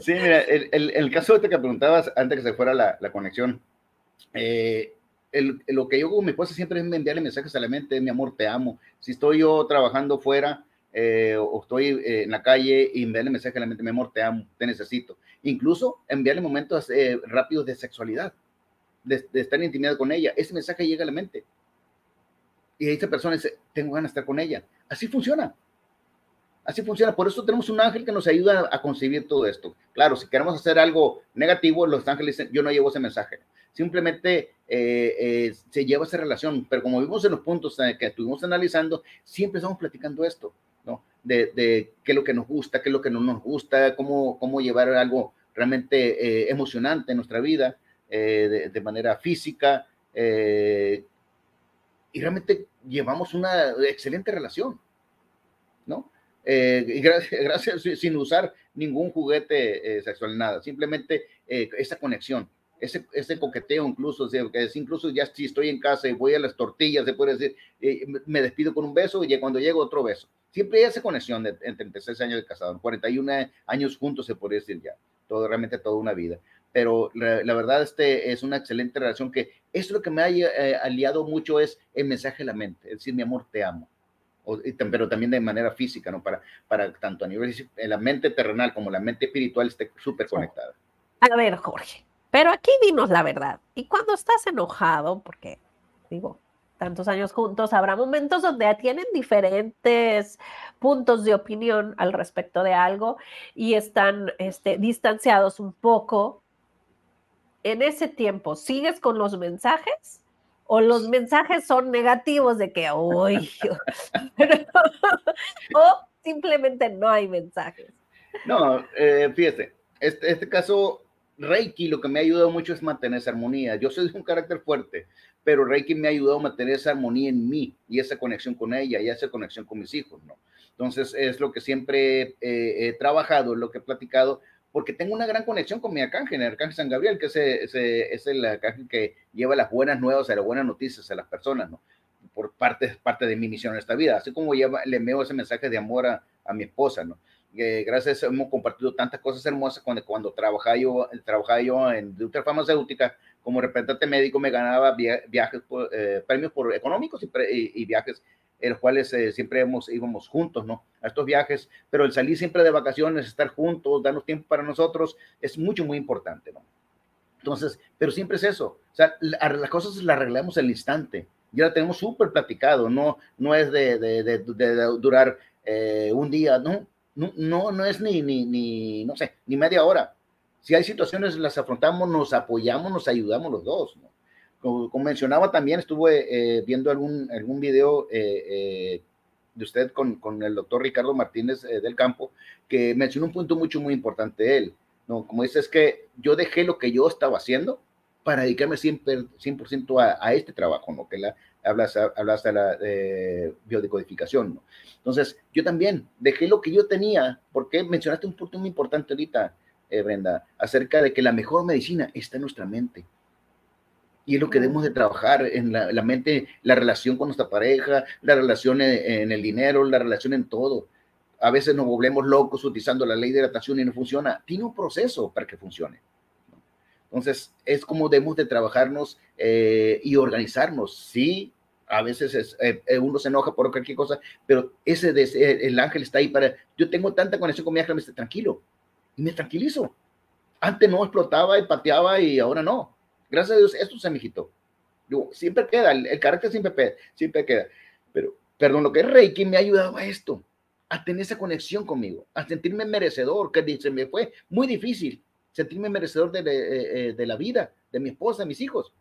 Sí, mira, el, el, caso de que preguntabas antes que se fuera la, la conexión, eh, el, lo que yo con mi esposa siempre es enviarle mensajes a la mente, mi amor, te amo. Si estoy yo trabajando fuera, eh, o estoy eh, en la calle y enviarle mensaje a la mente, mi amor, te amo, te necesito. Incluso enviarle momentos eh, rápidos de sexualidad, de, estar en intimidad con ella. Ese mensaje llega a la mente. Y esa persona dice, tengo ganas de estar con ella. Así funciona. Así funciona. Por eso tenemos un ángel que nos ayuda a concebir todo esto. Claro, si queremos hacer algo negativo, los ángeles dicen, yo no llevo ese mensaje. Simplemente se lleva esa relación. Pero como vimos en los puntos que estuvimos analizando, siempre estamos platicando esto de, qué es lo que nos gusta, qué es lo que no nos gusta, cómo, cómo llevar algo realmente eh, emocionante en nuestra vida, eh, de, manera física. Eh, y realmente llevamos una excelente relación, ¿no? y gracias, gracias, sin usar ningún juguete sexual, nada, simplemente esa conexión ese, ese coqueteo incluso, que es incluso ya si estoy en casa y voy a las tortillas, se puede decir, eh, me despido con un beso y cuando llego otro beso. Siempre hay esa conexión de, entre 36 años de casado, 41 años juntos se podría decir ya, todo, realmente toda una vida. Pero la, verdad este es una excelente relación que es lo que me ha eh, aliado mucho es el mensaje de la mente, es decir, mi amor, te amo. pero también de manera física, ¿no? Para, para tanto a nivel de la mente terrenal como la mente espiritual esté súper conectada. A ver, Jorge, pero aquí dinos la verdad. Y cuando estás enojado, porque digo, tantos años juntos, habrá momentos donde tienen diferentes puntos de opinión al respecto de algo y están este, distanciados un poco. En ese tiempo, ¿sigues con los mensajes? ¿O los mensajes son negativos de que, uy, o simplemente no hay mensajes? No, eh, fíjate, este, este caso Reiki lo que me ha ayudado mucho es mantener esa armonía. Yo soy de un carácter fuerte, pero Reiki me ha ayudado a mantener esa armonía en mí y esa conexión con ella y esa conexión con mis hijos, ¿no? Entonces, es lo que siempre he trabajado, lo que he platicado, porque tengo una gran conexión con mi arcángel, el arcángel San Gabriel, que es, el arcángel que lleva las buenas nuevas, las buenas noticias a las personas, ¿no? Por parte, parte de mi misión en esta vida, así como lleva, le envío ese mensaje de amor a, a mi esposa, ¿no? Gracias hemos compartido tantas cosas hermosas cuando, cuando trabajaba yo, trabajaba yo en industria farmacéutica como representante médico me ganaba viajes, eh, premios por económicos y, viajes en los cuales eh, siempre hemos, íbamos juntos, ¿no? A estos viajes, pero el salir siempre de vacaciones, estar juntos, darnos tiempo para nosotros, es mucho, muy importante, ¿no? Entonces, pero siempre es eso, o sea, las cosas las arreglamos al instante, ya la tenemos súper platicado, no, no es de, de, de, de durar eh, un día, no, no, no, es ni, ni, ni, no sé, ni media hora. Si hay situaciones, las afrontamos, nos apoyamos, nos ayudamos los dos. ¿no? Como, mencionaba también, estuve eh, viendo algún, algún video eh, eh, de usted con, con, el doctor Ricardo Martínez del Campo, que mencionó un punto mucho, muy importante él. ¿no? Como dice, es que yo dejé lo que yo estaba haciendo para dedicarme 100%, 100 a, a, este trabajo, ¿no? que la, hablas, hablas de la biodecodificación. ¿no? Entonces, yo también dejé lo que yo tenía, porque mencionaste un punto muy importante ahorita, eh, Brenda, acerca de que la mejor medicina está en nuestra mente. Y es lo que debemos de trabajar en la, mente, la relación con nuestra pareja, la relación en, el dinero, la relación en todo. A veces nos volvemos locos utilizando la ley de hidratación y no funciona. Tiene un proceso para que funcione. Entonces, es como debemos de trabajarnos eh, y organizarnos. Sí, a veces eh, eh, uno se enoja por cualquier cosa, pero ese, de, el ángel está ahí para, yo tengo tanta conexión con mi ángel, me estoy tranquilo, y me tranquilizo. Antes no explotaba y pateaba y ahora no. Gracias a Dios, esto se me quitó. siempre queda, el, carácter siempre, siempre queda. Pero, perdón, lo que es Reiki me ha ayudado a esto, a tener esa conexión conmigo, a sentirme merecedor, que se me fue muy difícil sentirme merecedor de, de, eh, de la vida, de mi esposa, de mis hijos.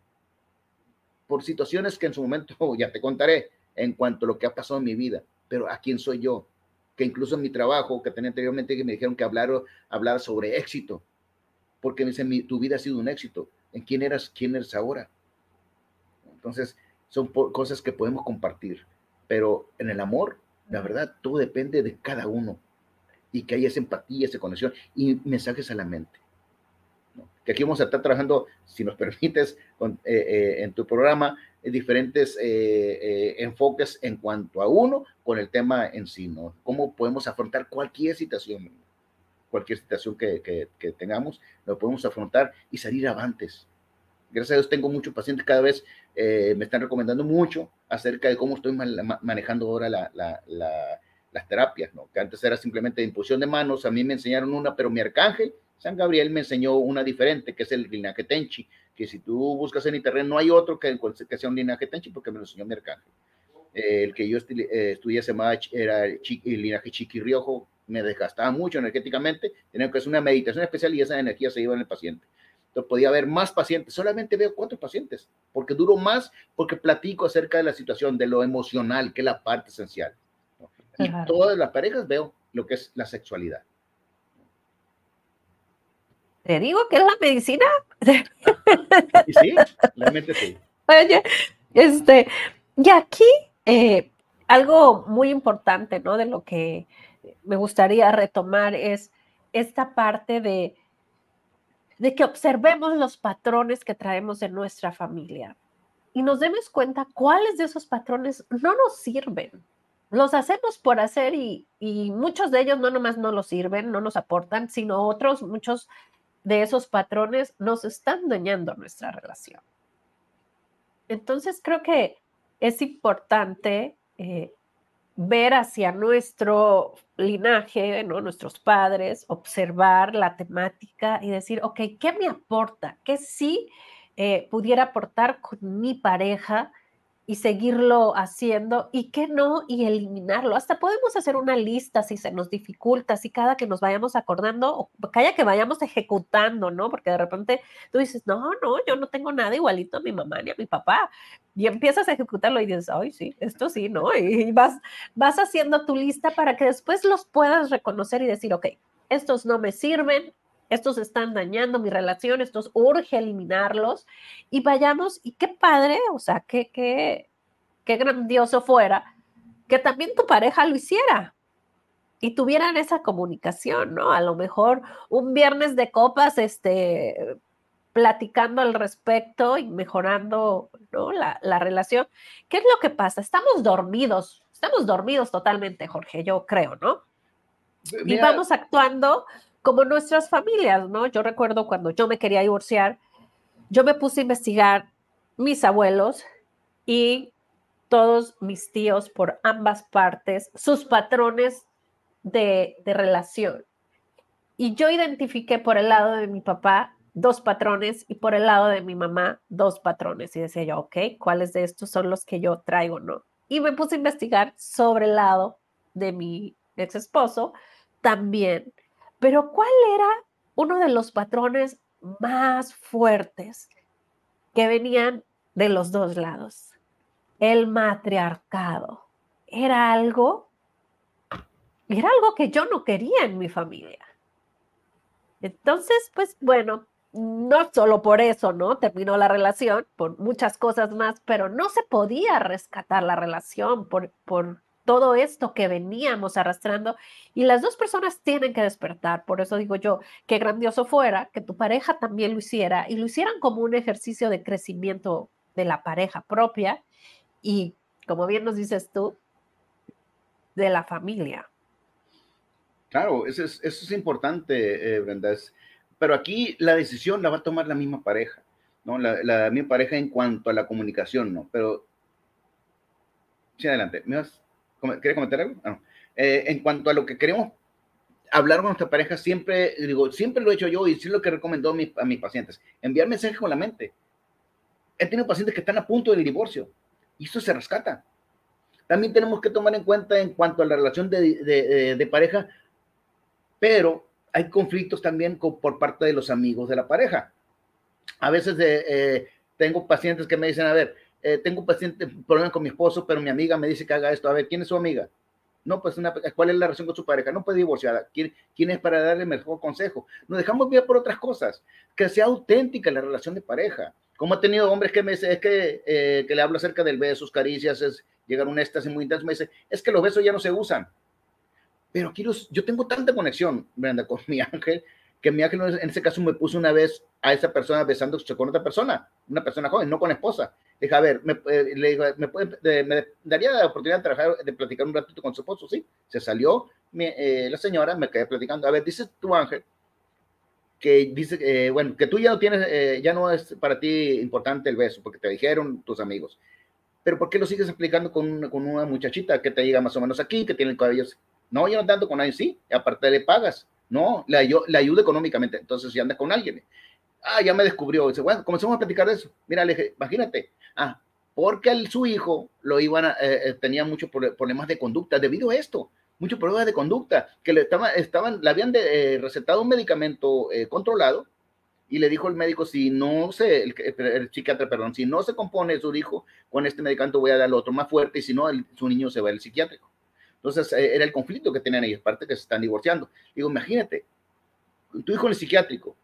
Por situaciones que en su momento ya te contaré en cuanto a lo que ha pasado en mi vida, pero a quién soy yo, que incluso en mi trabajo que tenía anteriormente que me dijeron que hablar, hablar sobre éxito, porque me dicen, tu vida ha sido un éxito, ¿en quién eras, quién eres ahora? Entonces, son cosas que podemos compartir, pero en el amor, la verdad, todo depende de cada uno y que haya esa empatía, esa conexión y mensajes a la mente que aquí vamos a estar trabajando, si nos permites, eh, eh, en tu programa, diferentes eh, enfoques en cuanto a uno con el tema en sí, ¿no? Cómo podemos afrontar cualquier situación, cualquier situación que, que, tengamos, lo podemos afrontar y salir avantes. Gracias a Dios tengo muchos pacientes cada vez, me están recomendando mucho acerca de cómo estoy manejando ahora la, la, las terapias, ¿no? Que antes era simplemente de imposición de manos, a mí me enseñaron una, pero mi arcángel San Gabriel me enseñó una diferente, que es el linaje Tenchi, que si tú buscas en internet no hay otro que, sea un linaje Tenchi porque me lo enseñó mi arcángel. Eh, el que yo eh, estudié se llamaba, era el, linaje Chiqui Riojo, me desgastaba mucho energéticamente, tenía que hacer una meditación especial y esa energía se iba en el paciente. Entonces podía haber más pacientes, solamente veo cuatro pacientes, porque duro más, porque platico acerca de la situación, de lo emocional, que es la parte esencial. Y todas las parejas veo lo que es la sexualidad. Te digo que es la medicina. sí, realmente sí. Oye, este, y aquí eh, algo muy importante, ¿no? De lo que me gustaría retomar es esta parte de, de que observemos los patrones que traemos en nuestra familia y nos demos cuenta cuáles de esos patrones no nos sirven. Los hacemos por hacer y, y muchos de ellos no nomás no nos sirven, no nos aportan, sino otros, muchos de esos patrones nos están dañando nuestra relación. Entonces creo que es importante eh, ver hacia nuestro linaje, ¿no? nuestros padres, observar la temática y decir, ok, ¿qué me aporta? ¿Qué sí eh, pudiera aportar con mi pareja? Y seguirlo haciendo y que no y eliminarlo. Hasta podemos hacer una lista si se nos dificulta, si cada que nos vayamos acordando o cada que vayamos ejecutando, ¿no? Porque de repente tú dices, no, no, yo no tengo nada igualito a mi mamá ni a mi papá. Y empiezas a ejecutarlo y dices, ay, sí, esto sí, ¿no? Y vas, vas haciendo tu lista para que después los puedas reconocer y decir, ok, estos no me sirven, estos están dañando mi relación, estos urge eliminarlos y vayamos, y qué padre, o sea, qué, qué, qué grandioso fuera que también tu pareja lo hiciera y tuvieran esa comunicación, ¿no? A lo mejor un viernes de copas, este, platicando al respecto y mejorando ¿no? la, la, relación. ¿Qué es lo que pasa? Estamos dormidos, estamos dormidos totalmente, Jorge, yo creo, ¿no? Y vamos actuando como nuestras familias, ¿no? Yo recuerdo cuando yo me quería divorciar, yo me puse a investigar mis abuelos y todos mis tíos por ambas partes, sus patrones de, de relación. Y yo identifiqué por el lado de mi papá dos patrones y por el lado de mi mamá dos patrones. Y decía yo, ok, ¿cuáles de estos son los que yo traigo, no? Y me puse a investigar sobre el lado de mi ex esposo también. Pero ¿cuál era uno de los patrones más fuertes que venían de los dos lados? El matriarcado. Era algo, era algo que yo no quería en mi familia. Entonces, pues bueno, no solo por eso, ¿no? Terminó la relación, por muchas cosas más, pero no se podía rescatar la relación por, por todo esto que veníamos arrastrando y las dos personas tienen que despertar. Por eso digo yo, qué grandioso fuera que tu pareja también lo hiciera y lo hicieran como un ejercicio de crecimiento de la pareja propia y, como bien nos dices tú, de la familia. Claro, eso es, eso es importante, eh, Brenda. pero aquí la decisión la va a tomar la misma pareja, ¿no? La, la misma pareja en cuanto a la comunicación, ¿no? Pero, sí, adelante. ¿Me vas? ¿Quieres comentar algo? Ah, eh, en cuanto a lo que queremos hablar con nuestra pareja, siempre, digo, siempre lo he hecho yo y sí lo que recomiendo a, mis pacientes, enviar mensajes con la mente. He tenido pacientes que están a punto del divorcio y eso se rescata. También tenemos que tomar en cuenta en cuanto a la relación de, de, pareja, pero hay conflictos también por parte de los amigos de la pareja. A veces eh, tengo pacientes que me dicen, a ver, eh, tengo un paciente, problema con mi esposo, pero mi amiga me dice que haga esto. A ver, ¿quién es su amiga? No, pues una, ¿cuál es la relación con su pareja? No puede divorciar. ¿Quién, ¿Quién es para darle mejor consejo? Nos dejamos ver por otras cosas. Que sea auténtica la relación de pareja. Como ha tenido hombres que me dicen, es que, eh, que le hablo acerca del beso, sus caricias, es llegar a un éxtasis muy intenso, me dice, es que los besos ya no se usan. Pero quiero, yo tengo tanta conexión, Brenda, con mi ángel, que mi ángel en ese caso me puso una vez a esa persona besándose con otra persona, una persona joven, no con esposa. Dije, a ver, me, eh, le ¿me, puede, me daría la oportunidad de, trabajar, de platicar un ratito con su esposo, sí. Se salió eh, la señora, me quedé platicando. A ver, dice tu ángel que dice, eh, bueno, que tú ya no tienes, ya no es para ti importante el beso, porque te dijeron tus amigos. Pero ¿por qué lo sigues explicando con, con una muchachita que te llega más o menos aquí, que tiene el cabello? No, yo no tanto con nadie, sí, aparte le pagas no, le, le ayuda económicamente. Entonces, si anda con alguien, ah, ya me descubrió. Dice, bueno, comenzamos a platicar de eso. Mira, imagínate, ah, porque el, su hijo lo iban a, eh, eh, tenía muchos problemas de conducta debido a esto, muchos problemas de conducta, que le estaban, estaban le habían eh, recetado un medicamento controlado y le dijo el médico, si no se, el, el, psiquiatra, perdón, si no se compone su hijo con este medicamento voy a darle otro más fuerte y si no, su niño se va al psiquiátrico. Entonces, eh, era el conflicto que tenían ellos, parte que se están divorciando. Digo, imagínate, tu hijo en el psiquiátrico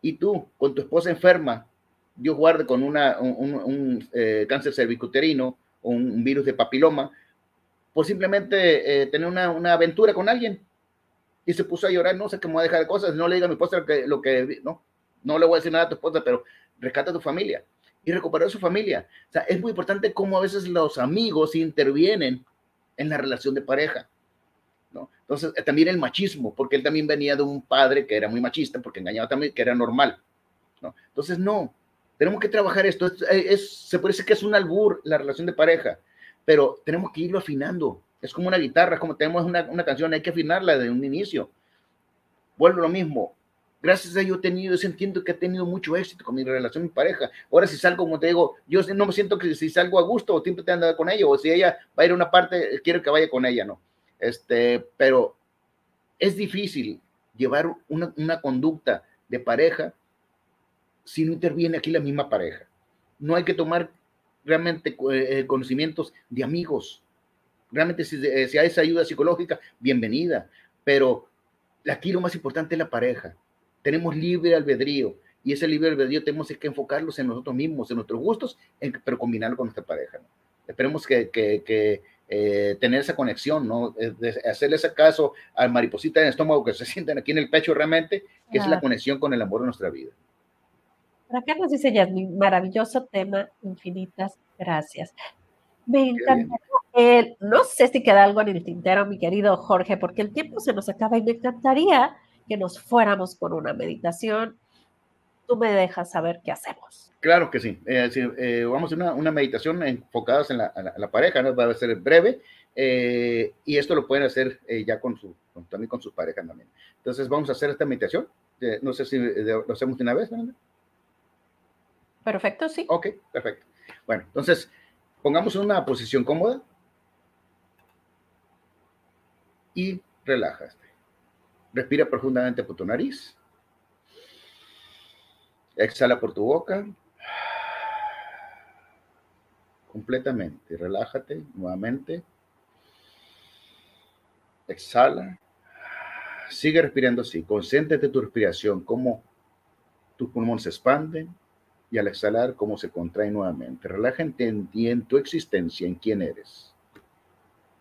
y tú con tu esposa enferma, Dios guarde con una, un, eh, cáncer cervicuterino o un, virus de papiloma, pues simplemente eh, tener una, una, aventura con alguien. Y se puso a llorar, no sé me voy a dejar de cosas, no le diga a mi esposa lo que, lo que, no, no le voy a decir nada a tu esposa, pero rescata a tu familia y recuperar a su familia. O sea, es muy importante cómo a veces los amigos intervienen en la relación de pareja. ¿no? Entonces, eh, también el machismo, porque él también venía de un padre que era muy machista, porque engañaba también, que era normal. ¿no? Entonces, no, tenemos que trabajar esto. Es, eh, se parece que es un albur la relación de pareja, pero tenemos que irlo afinando. Es como una guitarra, como tenemos una, una canción, hay que afinarla desde un inicio. Vuelvo lo mismo, gracias a ello he tenido, yo entiendo que he tenido mucho éxito con mi relación, mi pareja. Ahora si salgo, como te digo, yo no me siento que si salgo a gusto o siempre te ando con ella, o si ella va a ir a una parte, quiero que vaya con ella, ¿no? Este, pero es difícil llevar una, una conducta de pareja si no interviene aquí la misma pareja. No hay que tomar realmente eh, conocimientos de amigos. Realmente si, eh, si hay esa ayuda psicológica, bienvenida, pero aquí lo más importante es la pareja Tenemos libre albedrío y ese libre albedrío tenemos que enfocarlos en nosotros mismos, en nuestros gustos, pero combinarlo con nuestra pareja. Esperemos que, que, eh, tener esa conexión, ¿no? hacerle ese caso al mariposita en el estómago que se sienten aquí en el pecho realmente, que es la conexión con el amor de nuestra vida. Para acá nos dice Yasmin, maravilloso tema, infinitas gracias. Me encanta. Eh, no sé si queda algo en el tintero, mi querido Jorge, porque el tiempo se nos acaba y me encantaría que nos fuéramos por una meditación. Tú me dejas saber qué hacemos. Claro que sí. Eh, eh, vamos a una, una meditación enfocada en la, pareja, ¿no? va a ser breve. y esto lo pueden hacer ya con su, también con sus parejas también. Entonces vamos a hacer esta meditación. no sé si lo hacemos de una vez, Perfecto, sí. Ok, perfecto. Bueno, entonces pongamos una posición cómoda y relájate. Respira profundamente por tu nariz. Exhala por tu boca. Completamente. Relájate nuevamente. Exhala. Sigue respirando así. Concéntrate en tu respiración, cómo tus pulmones se expanden y al exhalar cómo se contrae nuevamente. Relájate en en tu existencia, en quién eres.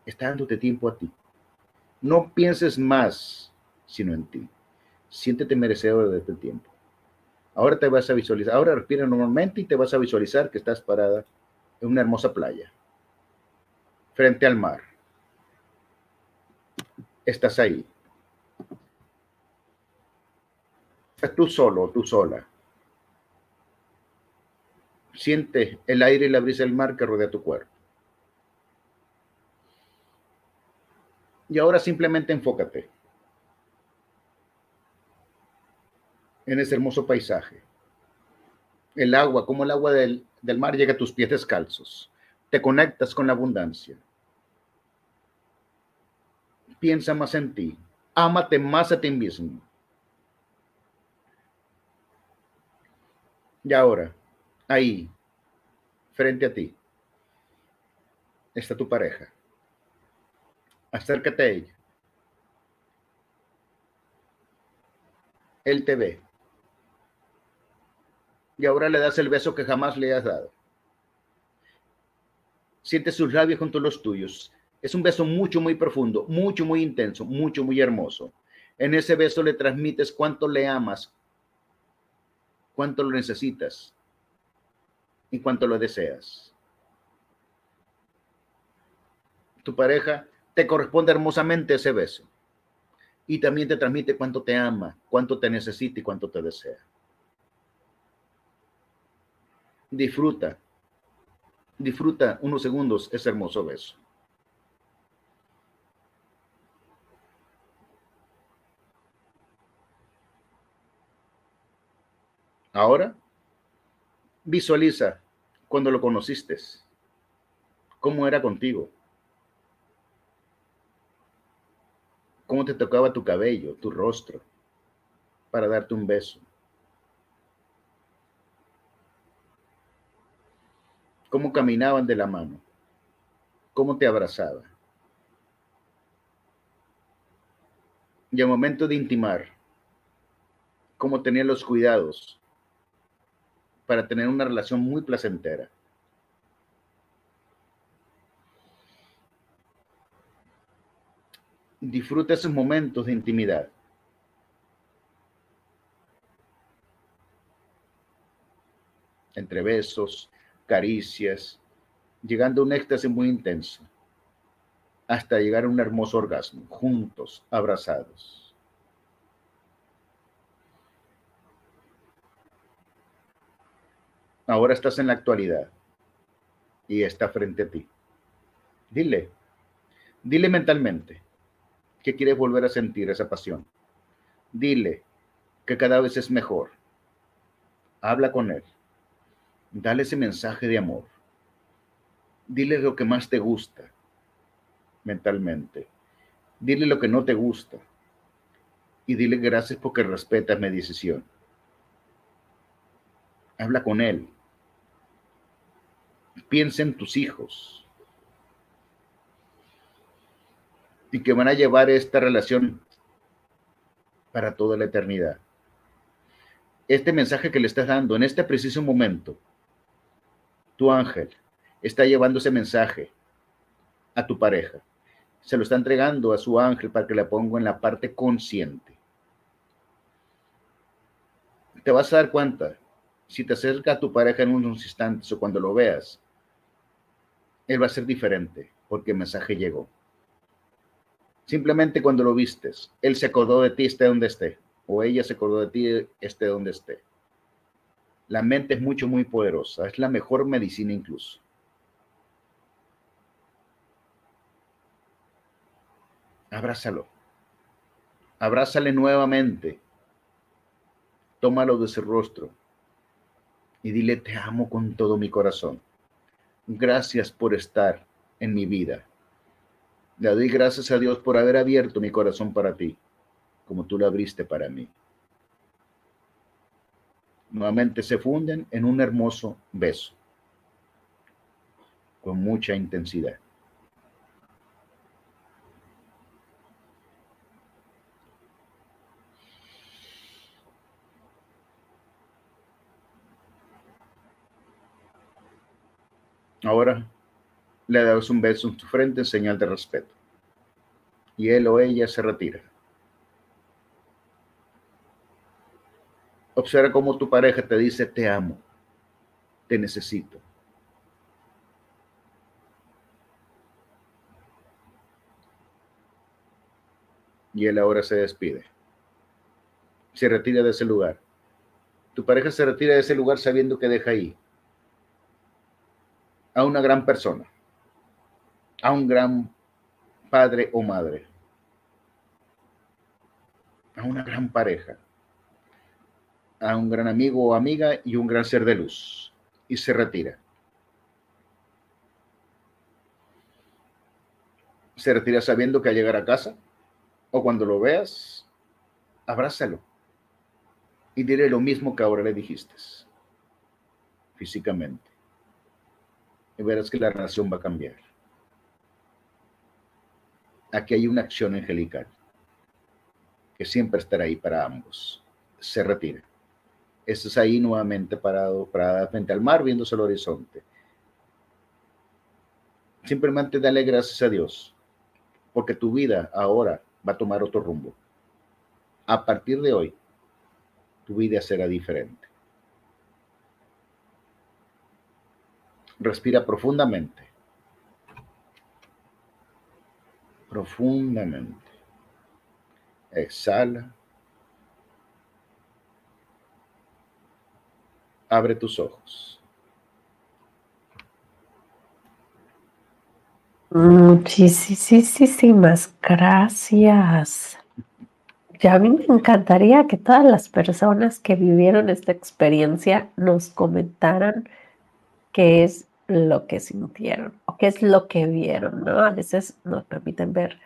Está dándote tiempo a ti. No pienses más, sino en ti. Siéntete merecedor de este tiempo. Ahora te vas a visualizar, ahora respira normalmente y te vas a visualizar que estás parada en una hermosa playa, frente al mar. Estás ahí. Estás tú solo, tú sola. Siente el aire y la brisa del mar que rodea tu cuerpo. Y ahora simplemente enfócate en ese hermoso paisaje. El agua, como el agua del, mar llega a tus pies descalzos. Te conectas con la abundancia. Piensa más en ti. Ámate más a ti mismo. Y ahora, ahí, frente a ti, está tu pareja. Acércate a ella. Él te ve. Y ahora le das el beso que jamás le has dado. Siente sus labios junto a los tuyos. Es un beso mucho, muy profundo, mucho, muy intenso, mucho, muy hermoso. En ese beso le transmites cuánto le amas, cuánto lo necesitas y cuánto lo deseas. Tu pareja te corresponde hermosamente ese beso. Y también te transmite cuánto te ama, cuánto te necesita y cuánto te desea. Disfruta, disfruta unos segundos ese hermoso beso. Ahora, visualiza cuando lo conociste, cómo era contigo cómo te tocaba tu cabello, tu rostro, para darte un beso. Cómo caminaban de la mano, cómo te abrazaba. Y al momento de intimar, cómo tenía los cuidados para tener una relación muy placentera. disfruta esos momentos de intimidad. Entre besos, caricias, llegando a un éxtasis muy intenso, hasta llegar a un hermoso orgasmo, juntos, abrazados. Ahora estás en la actualidad y está frente a ti. Dile, dile mentalmente, que quieres volver a sentir esa pasión. Dile que cada vez es mejor. Habla con él. Dale ese mensaje de amor. Dile lo que más te gusta mentalmente. Dile lo que no te gusta. Y dile gracias porque respetas mi decisión. Habla con él. Piensa en tus hijos y que van a llevar esta relación para toda la eternidad. este mensaje que le estás dando en este preciso momento, tu ángel está llevando ese mensaje a tu pareja. Se lo está entregando a su ángel para que le ponga en la parte consciente. Te vas a dar cuenta, si te acerca a tu pareja en unos instantes o cuando lo veas, él va a ser diferente porque el mensaje llegó. Simplemente cuando lo vistes, él se acordó de ti, esté donde esté, o ella se acordó de ti, esté donde esté. La mente es mucho, muy poderosa, es la mejor medicina incluso. Abrázalo. Abrázale nuevamente. Tómalo de ese rostro y dile, te amo con todo mi corazón. Gracias por estar en mi vida. Le doy gracias a Dios por haber abierto mi corazón para ti, como tú lo abriste para mí. Nuevamente se funden en un hermoso beso, con mucha intensidad. Ahora le das un beso en tu frente en señal de respeto. Y él o ella se retira. Observa cómo tu pareja te dice te amo, te necesito. Y él ahora se despide. Se retira de ese lugar. Tu pareja se retira de ese lugar sabiendo que deja ahí a una gran persona a un gran padre o madre, a una gran pareja, a un gran amigo o amiga y un gran ser de luz, y se retira. Se retira sabiendo que al llegar a casa, o cuando lo veas, abrázalo y diré lo mismo que ahora le dijiste, físicamente. Y verás que la relación va a cambiar aquí hay una acción angelical que siempre estará ahí para ambos. Se retira. Estás ahí nuevamente parado, parada frente al mar, viéndose el horizonte. Simplemente dale gracias a Dios, porque tu vida ahora va a tomar otro rumbo. A partir de hoy, tu vida será diferente. Respira profundamente profundamente. Exhala. Abre tus ojos. Muchísimas gracias. Ya a mí me encantaría que todas las personas que vivieron esta experiencia nos comentaran qué es lo que sintieron o qué es lo que vieron, ¿no? A veces nos permiten ver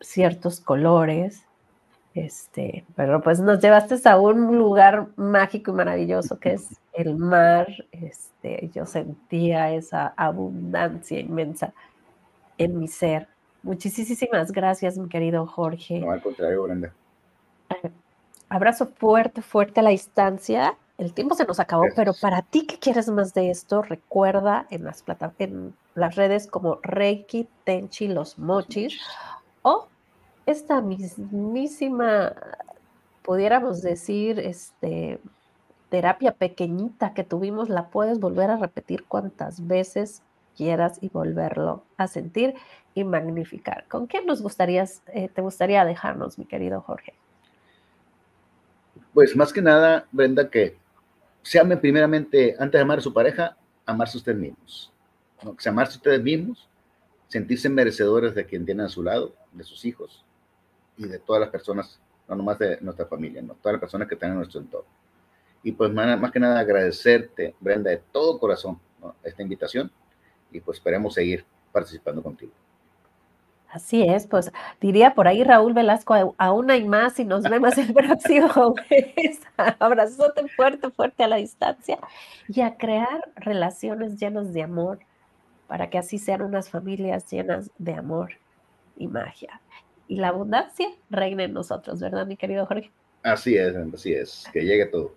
ciertos colores, este, pero pues nos llevaste a un lugar mágico y maravilloso que es el mar, este, yo sentía esa abundancia inmensa en mi ser. Muchísimas gracias, mi querido Jorge. No, al contrario, Brenda. Eh, abrazo fuerte, fuerte a la distancia el tiempo se nos acabó, pero para ti que quieres más de esto, recuerda en las, en las redes como Reiki, Tenchi, Los Mochis o esta mismísima, pudiéramos decir, este, terapia pequeñita que tuvimos, la puedes volver a repetir cuantas veces quieras y volverlo a sentir y magnificar. ¿Con quién nos gustaría, eh, te gustaría dejarnos, mi querido Jorge? Pues más que nada, Brenda, que se amen primeramente, antes de amar a su pareja, amarse ustedes mismos. ¿no? Que se amarse ustedes mismos, sentirse merecedores de quien tienen a su lado, de sus hijos y de todas las personas, no nomás de nuestra familia, ¿no? todas las personas que están en nuestro entorno. Y pues más, más que nada agradecerte, Brenda, de todo corazón esta invitación y pues esperemos seguir participando contigo. Así es, pues diría por ahí Raúl Velasco, aún hay más y nos vemos el próximo mes. Abrazote fuerte, fuerte a la distancia y a crear relaciones llenas de amor para que así sean unas familias llenas de amor y magia. Y la abundancia reine en nosotros, ¿verdad, mi querido Jorge? Así es, así es, que llegue todo.